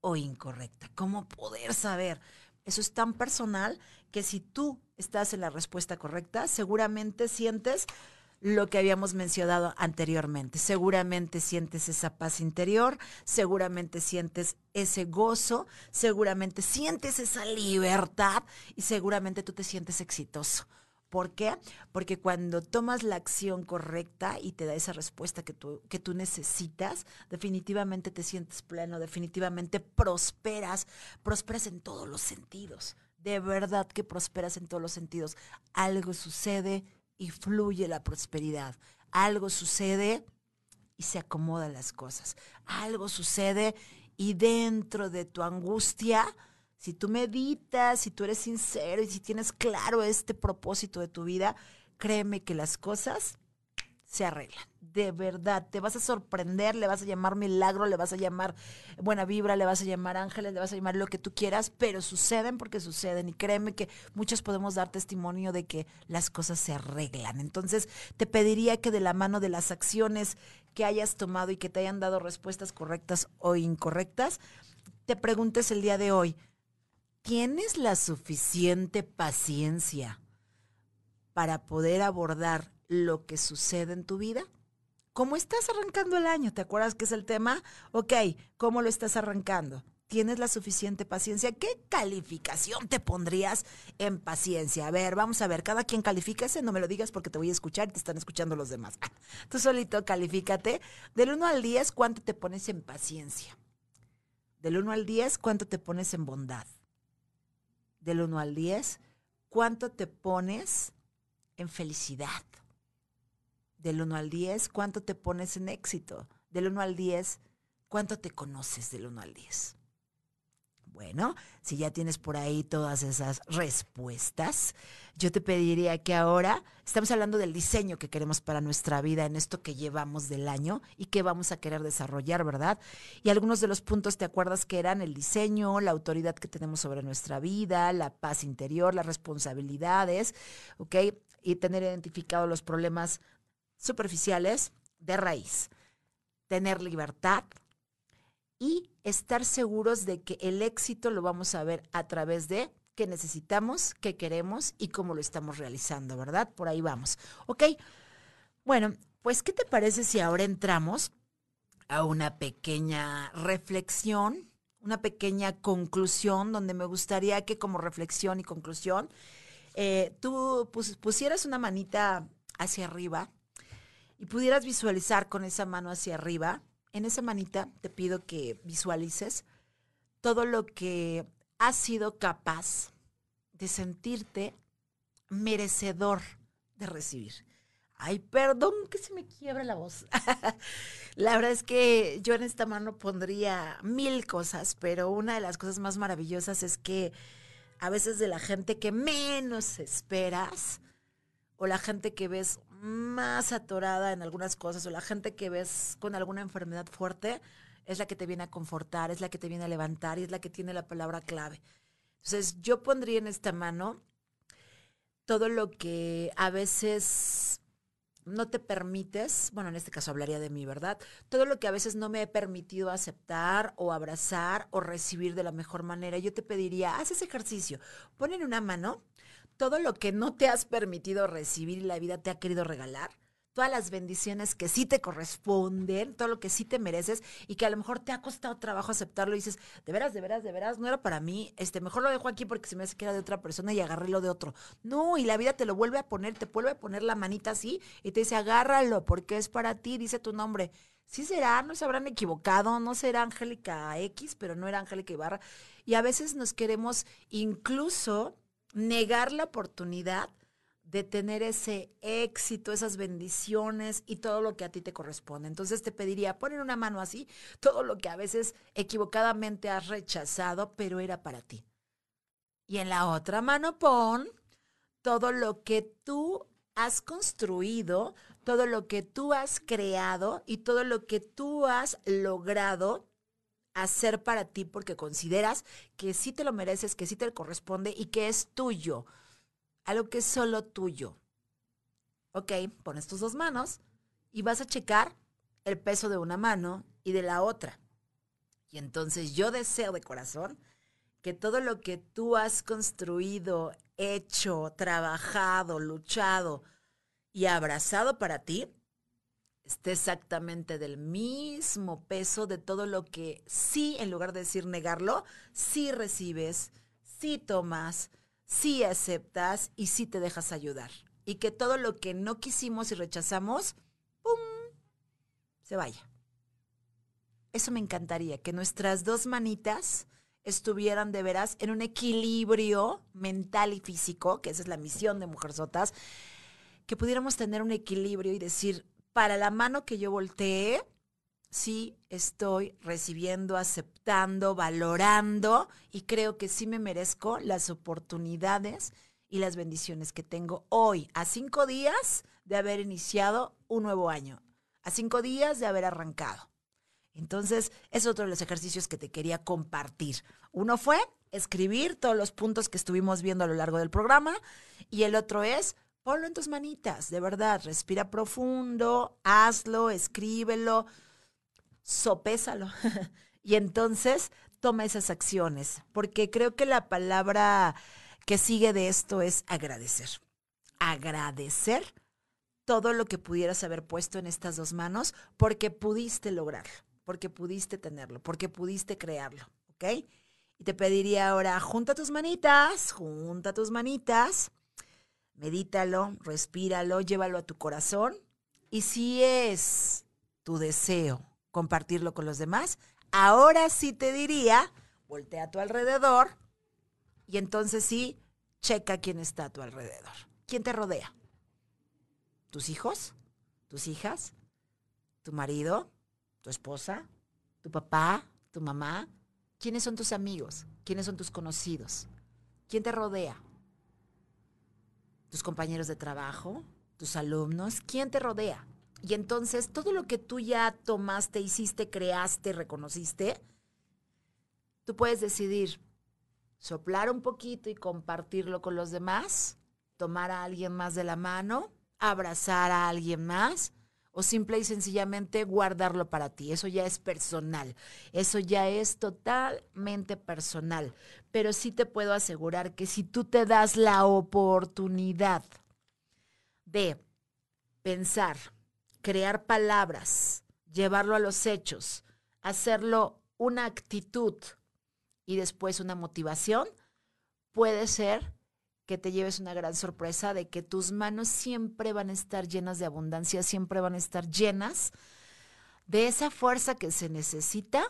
o incorrecta. ¿Cómo poder saber? Eso es tan personal que si tú estás en la respuesta correcta, seguramente sientes lo que habíamos mencionado anteriormente. Seguramente sientes esa paz interior, seguramente sientes ese gozo, seguramente sientes esa libertad y seguramente tú te sientes exitoso. ¿Por qué? Porque cuando tomas la acción correcta y te da esa respuesta que tú, que tú necesitas, definitivamente te sientes pleno, definitivamente prosperas, prosperas en todos los sentidos. De verdad que prosperas en todos los sentidos. Algo sucede y fluye la prosperidad. Algo sucede y se acomodan las cosas. Algo sucede y dentro de tu angustia, si tú meditas, si tú eres sincero y si tienes claro este propósito de tu vida, créeme que las cosas se arreglan. De verdad, te vas a sorprender, le vas a llamar milagro, le vas a llamar buena vibra, le vas a llamar ángeles, le vas a llamar lo que tú quieras, pero suceden porque suceden. Y créeme que muchos podemos dar testimonio de que las cosas se arreglan. Entonces, te pediría que de la mano de las acciones que hayas tomado y que te hayan dado respuestas correctas o incorrectas, te preguntes el día de hoy, ¿Tienes la suficiente paciencia para poder abordar lo que sucede en tu vida? ¿Cómo estás arrancando el año? ¿Te acuerdas que es el tema? Ok, ¿cómo lo estás arrancando? ¿Tienes la suficiente paciencia? ¿Qué calificación te pondrías en paciencia? A ver, vamos a ver, cada quien califícase, no me lo digas porque te voy a escuchar y te están escuchando los demás. Tú solito califícate. Del 1 al 10, ¿cuánto te pones en paciencia? Del 1 al 10, ¿cuánto te pones en bondad? Del 1 al 10, ¿cuánto te pones en felicidad? Del 1 al 10, ¿cuánto te pones en éxito? Del 1 al 10, ¿cuánto te conoces del 1 al 10? Bueno, si ya tienes por ahí todas esas respuestas, yo te pediría que ahora, estamos hablando del diseño que queremos para nuestra vida en esto que llevamos del año y que vamos a querer desarrollar, ¿verdad? Y algunos de los puntos, ¿te acuerdas que eran el diseño, la autoridad que tenemos sobre nuestra vida, la paz interior, las responsabilidades, ¿ok? Y tener identificado los problemas superficiales de raíz. Tener libertad, y estar seguros de que el éxito lo vamos a ver a través de qué necesitamos, qué queremos y cómo lo estamos realizando, ¿verdad? Por ahí vamos. ¿Ok? Bueno, pues ¿qué te parece si ahora entramos a una pequeña reflexión, una pequeña conclusión, donde me gustaría que como reflexión y conclusión, eh, tú pusieras una manita hacia arriba y pudieras visualizar con esa mano hacia arriba en esa manita te pido que visualices todo lo que has sido capaz de sentirte merecedor de recibir. Ay, perdón que se me quiebra la voz. la verdad es que yo en esta mano pondría mil cosas, pero una de las cosas más maravillosas es que a veces de la gente que menos esperas o la gente que ves más atorada en algunas cosas o la gente que ves con alguna enfermedad fuerte es la que te viene a confortar, es la que te viene a levantar y es la que tiene la palabra clave. Entonces yo pondría en esta mano todo lo que a veces no te permites, bueno, en este caso hablaría de mí, ¿verdad? Todo lo que a veces no me he permitido aceptar o abrazar o recibir de la mejor manera. Yo te pediría, haz ese ejercicio, pon en una mano todo lo que no te has permitido recibir y la vida te ha querido regalar, todas las bendiciones que sí te corresponden, todo lo que sí te mereces y que a lo mejor te ha costado trabajo aceptarlo y dices, de veras, de veras, de veras, no era para mí, este, mejor lo dejo aquí porque se me hace que era de otra persona y agarré lo de otro. No, y la vida te lo vuelve a poner, te vuelve a poner la manita así y te dice, agárralo porque es para ti, dice tu nombre. Sí será, no se habrán equivocado, no será Angélica X, pero no era Angélica Ibarra. Y a veces nos queremos incluso negar la oportunidad de tener ese éxito, esas bendiciones y todo lo que a ti te corresponde. Entonces te pediría, poner una mano así, todo lo que a veces equivocadamente has rechazado, pero era para ti. Y en la otra mano pon todo lo que tú has construido, todo lo que tú has creado y todo lo que tú has logrado hacer para ti porque consideras que sí te lo mereces, que sí te corresponde y que es tuyo, algo que es solo tuyo. Ok, pones tus dos manos y vas a checar el peso de una mano y de la otra. Y entonces yo deseo de corazón que todo lo que tú has construido, hecho, trabajado, luchado y abrazado para ti, esté exactamente del mismo peso de todo lo que sí, en lugar de decir negarlo, sí recibes, sí tomas, sí aceptas y sí te dejas ayudar. Y que todo lo que no quisimos y rechazamos, ¡pum!, se vaya. Eso me encantaría, que nuestras dos manitas estuvieran de veras en un equilibrio mental y físico, que esa es la misión de Mujerzotas, que pudiéramos tener un equilibrio y decir, para la mano que yo volteé, sí estoy recibiendo, aceptando, valorando y creo que sí me merezco las oportunidades y las bendiciones que tengo hoy, a cinco días de haber iniciado un nuevo año, a cinco días de haber arrancado. Entonces, es otro de los ejercicios que te quería compartir. Uno fue escribir todos los puntos que estuvimos viendo a lo largo del programa y el otro es ponlo en tus manitas, de verdad, respira profundo, hazlo, escríbelo, sopésalo. y entonces toma esas acciones, porque creo que la palabra que sigue de esto es agradecer. Agradecer todo lo que pudieras haber puesto en estas dos manos porque pudiste lograrlo porque pudiste tenerlo, porque pudiste crearlo, ¿ok? Y te pediría ahora, junta tus manitas, junta tus manitas, medítalo, respíralo, llévalo a tu corazón. Y si es tu deseo compartirlo con los demás, ahora sí te diría, voltea a tu alrededor y entonces sí, checa quién está a tu alrededor. ¿Quién te rodea? ¿Tus hijos? ¿Tus hijas? ¿Tu marido? tu esposa, tu papá, tu mamá. ¿Quiénes son tus amigos? ¿Quiénes son tus conocidos? ¿Quién te rodea? ¿Tus compañeros de trabajo? ¿Tus alumnos? ¿Quién te rodea? Y entonces todo lo que tú ya tomaste, hiciste, creaste, reconociste, tú puedes decidir soplar un poquito y compartirlo con los demás, tomar a alguien más de la mano, abrazar a alguien más, o simple y sencillamente guardarlo para ti. Eso ya es personal, eso ya es totalmente personal. Pero sí te puedo asegurar que si tú te das la oportunidad de pensar, crear palabras, llevarlo a los hechos, hacerlo una actitud y después una motivación, puede ser que te lleves una gran sorpresa de que tus manos siempre van a estar llenas de abundancia, siempre van a estar llenas de esa fuerza que se necesita,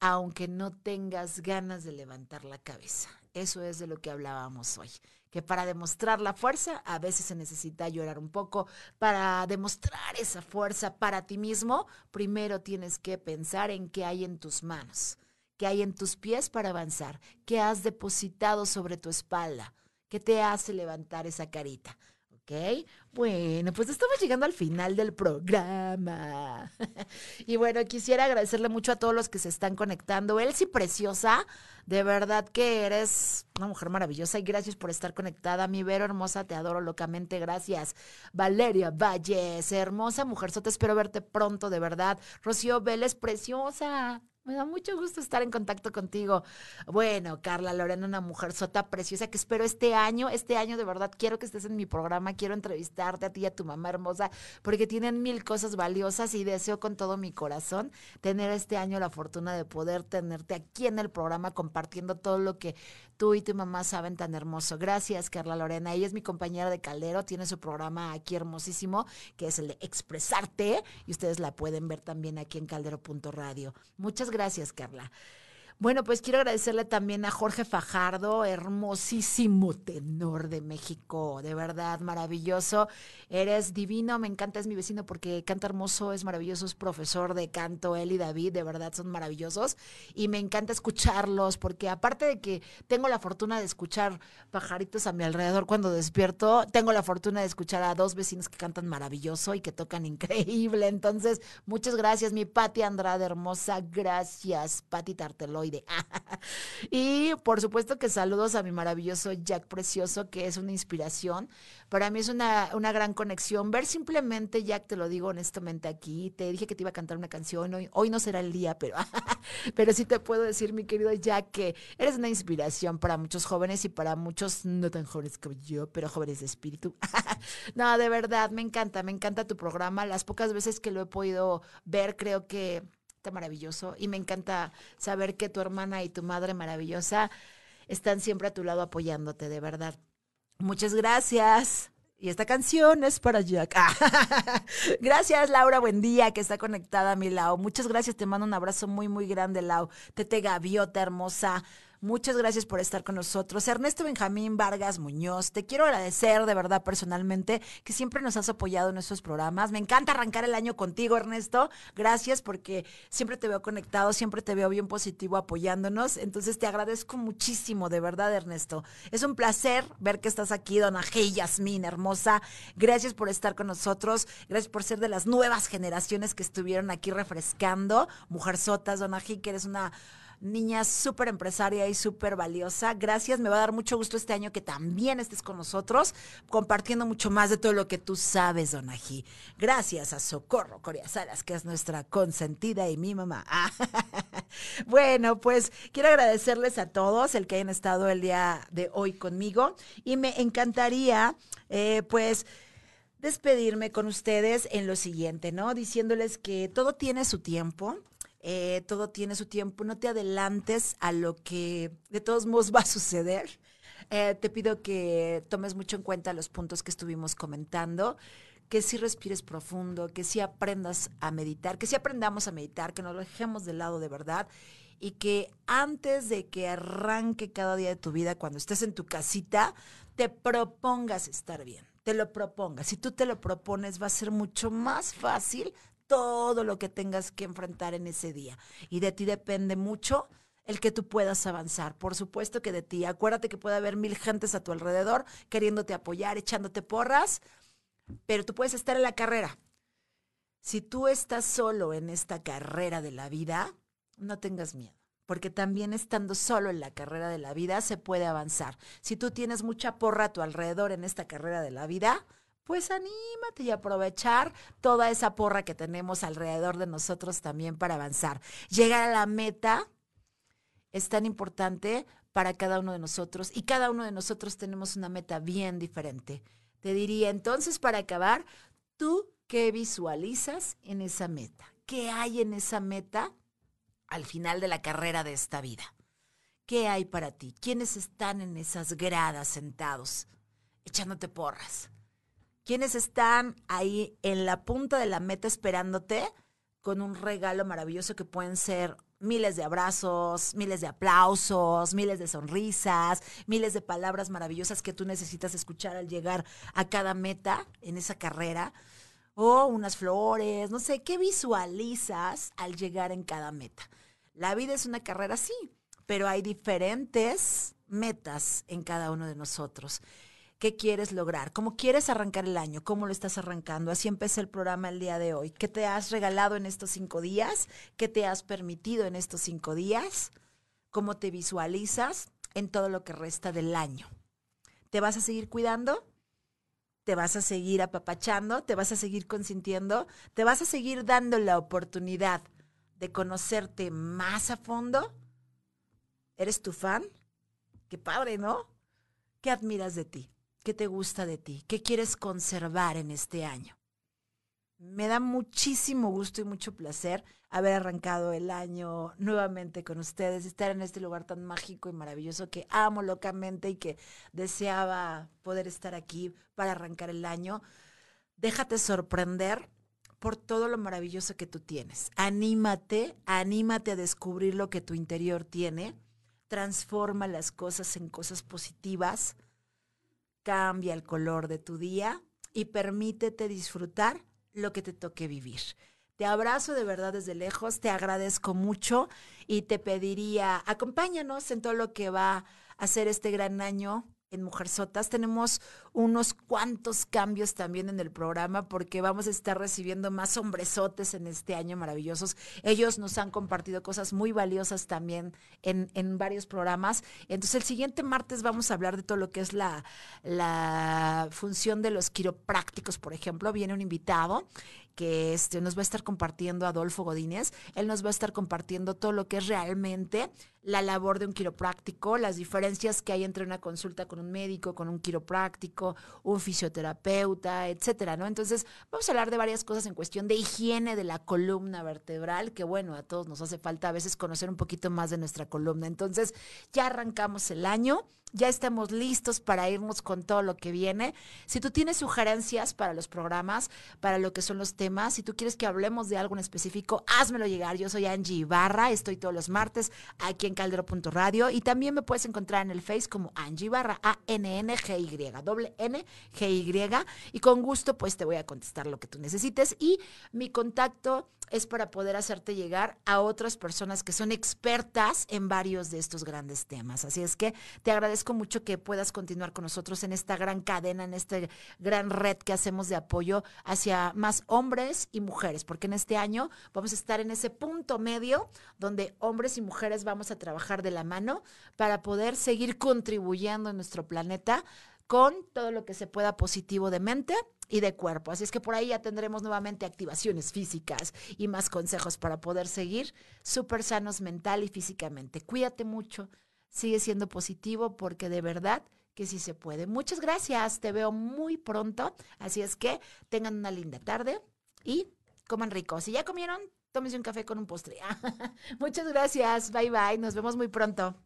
aunque no tengas ganas de levantar la cabeza. Eso es de lo que hablábamos hoy, que para demostrar la fuerza a veces se necesita llorar un poco. Para demostrar esa fuerza para ti mismo, primero tienes que pensar en qué hay en tus manos, qué hay en tus pies para avanzar, qué has depositado sobre tu espalda ¿Qué te hace levantar esa carita? ¿Ok? Bueno, pues estamos llegando al final del programa. y bueno, quisiera agradecerle mucho a todos los que se están conectando. Elsie Preciosa, de verdad que eres una mujer maravillosa y gracias por estar conectada. Mi Vero hermosa, te adoro locamente, gracias. Valeria Valles, hermosa mujer, te espero verte pronto, de verdad. Rocío Vélez, preciosa. Me da mucho gusto estar en contacto contigo. Bueno, Carla Lorena, una mujer sota preciosa que espero este año, este año de verdad quiero que estés en mi programa, quiero entrevistarte a ti y a tu mamá hermosa, porque tienen mil cosas valiosas y deseo con todo mi corazón tener este año la fortuna de poder tenerte aquí en el programa compartiendo todo lo que tú y tu mamá saben tan hermoso. Gracias, Carla Lorena. Ella es mi compañera de Caldero, tiene su programa aquí hermosísimo, que es el de Expresarte, y ustedes la pueden ver también aquí en caldero.radio. Muchas gracias, Carla. Bueno, pues quiero agradecerle también a Jorge Fajardo, hermosísimo tenor de México, de verdad, maravilloso. Eres divino, me encanta, es mi vecino porque canta hermoso, es maravilloso, es profesor de canto, él y David, de verdad son maravillosos. Y me encanta escucharlos porque aparte de que tengo la fortuna de escuchar pajaritos a mi alrededor cuando despierto, tengo la fortuna de escuchar a dos vecinos que cantan maravilloso y que tocan increíble. Entonces, muchas gracias, mi Pati Andrade, hermosa, gracias, Pati Tarteloy y por supuesto que saludos a mi maravilloso Jack Precioso, que es una inspiración. Para mí es una, una gran conexión. Ver simplemente, Jack, te lo digo honestamente aquí, te dije que te iba a cantar una canción, hoy, hoy no será el día, pero, pero sí te puedo decir, mi querido Jack, que eres una inspiración para muchos jóvenes y para muchos no tan jóvenes como yo, pero jóvenes de espíritu. no, de verdad, me encanta, me encanta tu programa. Las pocas veces que lo he podido ver, creo que está maravilloso y me encanta saber que tu hermana y tu madre maravillosa están siempre a tu lado apoyándote, de verdad. Muchas gracias. Y esta canción es para Jack. gracias, Laura. Buen día, que está conectada a mi lado. Muchas gracias. Te mando un abrazo muy, muy grande, Lau. Tete Gaviota, hermosa. Muchas gracias por estar con nosotros. Ernesto Benjamín Vargas Muñoz, te quiero agradecer de verdad personalmente que siempre nos has apoyado en nuestros programas. Me encanta arrancar el año contigo, Ernesto. Gracias porque siempre te veo conectado, siempre te veo bien positivo apoyándonos. Entonces te agradezco muchísimo, de verdad, Ernesto. Es un placer ver que estás aquí, dona Hey Yasmín, hermosa. Gracias por estar con nosotros. Gracias por ser de las nuevas generaciones que estuvieron aquí refrescando. Mujer Sotas, dona Hey, que eres una niña súper empresaria y súper valiosa. Gracias, me va a dar mucho gusto este año que también estés con nosotros, compartiendo mucho más de todo lo que tú sabes, Donají. Gracias a Socorro Corea Salas, que es nuestra consentida y mi mamá. bueno, pues quiero agradecerles a todos el que hayan estado el día de hoy conmigo y me encantaría, eh, pues, despedirme con ustedes en lo siguiente, ¿no? Diciéndoles que todo tiene su tiempo, eh, todo tiene su tiempo, no te adelantes a lo que de todos modos va a suceder. Eh, te pido que tomes mucho en cuenta los puntos que estuvimos comentando, que si respires profundo, que si aprendas a meditar, que si aprendamos a meditar, que nos lo dejemos de lado de verdad y que antes de que arranque cada día de tu vida, cuando estés en tu casita, te propongas estar bien, te lo propongas. Si tú te lo propones, va a ser mucho más fácil todo lo que tengas que enfrentar en ese día. Y de ti depende mucho el que tú puedas avanzar. Por supuesto que de ti. Acuérdate que puede haber mil gentes a tu alrededor queriéndote apoyar, echándote porras, pero tú puedes estar en la carrera. Si tú estás solo en esta carrera de la vida, no tengas miedo, porque también estando solo en la carrera de la vida se puede avanzar. Si tú tienes mucha porra a tu alrededor en esta carrera de la vida, pues anímate y aprovechar toda esa porra que tenemos alrededor de nosotros también para avanzar. Llegar a la meta es tan importante para cada uno de nosotros y cada uno de nosotros tenemos una meta bien diferente. Te diría entonces, para acabar, ¿tú qué visualizas en esa meta? ¿Qué hay en esa meta al final de la carrera de esta vida? ¿Qué hay para ti? ¿Quiénes están en esas gradas sentados echándote porras? Quienes están ahí en la punta de la meta esperándote con un regalo maravilloso que pueden ser miles de abrazos, miles de aplausos, miles de sonrisas, miles de palabras maravillosas que tú necesitas escuchar al llegar a cada meta en esa carrera, o unas flores, no sé, ¿qué visualizas al llegar en cada meta? La vida es una carrera, sí, pero hay diferentes metas en cada uno de nosotros qué quieres lograr, cómo quieres arrancar el año, cómo lo estás arrancando. Así empecé el programa el día de hoy. ¿Qué te has regalado en estos cinco días? ¿Qué te has permitido en estos cinco días? ¿Cómo te visualizas en todo lo que resta del año? ¿Te vas a seguir cuidando? ¿Te vas a seguir apapachando? ¿Te vas a seguir consintiendo? ¿Te vas a seguir dando la oportunidad de conocerte más a fondo? ¿Eres tu fan? Qué padre, ¿no? ¿Qué admiras de ti? ¿Qué te gusta de ti? ¿Qué quieres conservar en este año? Me da muchísimo gusto y mucho placer haber arrancado el año nuevamente con ustedes, estar en este lugar tan mágico y maravilloso que amo locamente y que deseaba poder estar aquí para arrancar el año. Déjate sorprender por todo lo maravilloso que tú tienes. Anímate, anímate a descubrir lo que tu interior tiene. Transforma las cosas en cosas positivas cambia el color de tu día y permítete disfrutar lo que te toque vivir. Te abrazo de verdad desde lejos, te agradezco mucho y te pediría, acompáñanos en todo lo que va a ser este gran año en Mujerzotas. Tenemos unos cuantos cambios también en el programa porque vamos a estar recibiendo más hombresotes en este año maravillosos. Ellos nos han compartido cosas muy valiosas también en, en varios programas. Entonces el siguiente martes vamos a hablar de todo lo que es la, la función de los quiroprácticos, por ejemplo. Viene un invitado que este, nos va a estar compartiendo Adolfo Godínez. Él nos va a estar compartiendo todo lo que es realmente la labor de un quiropráctico, las diferencias que hay entre una consulta con un médico, con un quiropráctico, un fisioterapeuta, etcétera, ¿no? Entonces, vamos a hablar de varias cosas en cuestión de higiene de la columna vertebral, que bueno, a todos nos hace falta a veces conocer un poquito más de nuestra columna. Entonces, ya arrancamos el año ya estamos listos para irnos con todo lo que viene. Si tú tienes sugerencias para los programas, para lo que son los temas, si tú quieres que hablemos de algo en específico, házmelo llegar. Yo soy Angie Ibarra, estoy todos los martes aquí en caldero.radio y también me puedes encontrar en el Face como Angie Ibarra, A-N-N-G-Y, doble N-G-Y. Y con gusto, pues te voy a contestar lo que tú necesites. Y mi contacto es para poder hacerte llegar a otras personas que son expertas en varios de estos grandes temas. Así es que te agradezco mucho que puedas continuar con nosotros en esta gran cadena, en esta gran red que hacemos de apoyo hacia más hombres y mujeres, porque en este año vamos a estar en ese punto medio donde hombres y mujeres vamos a trabajar de la mano para poder seguir contribuyendo en nuestro planeta con todo lo que se pueda positivo de mente y de cuerpo. Así es que por ahí ya tendremos nuevamente activaciones físicas y más consejos para poder seguir súper sanos mental y físicamente. Cuídate mucho, sigue siendo positivo porque de verdad que sí se puede. Muchas gracias, te veo muy pronto. Así es que tengan una linda tarde y coman rico. Si ya comieron, tómense un café con un postre. Muchas gracias, bye bye, nos vemos muy pronto.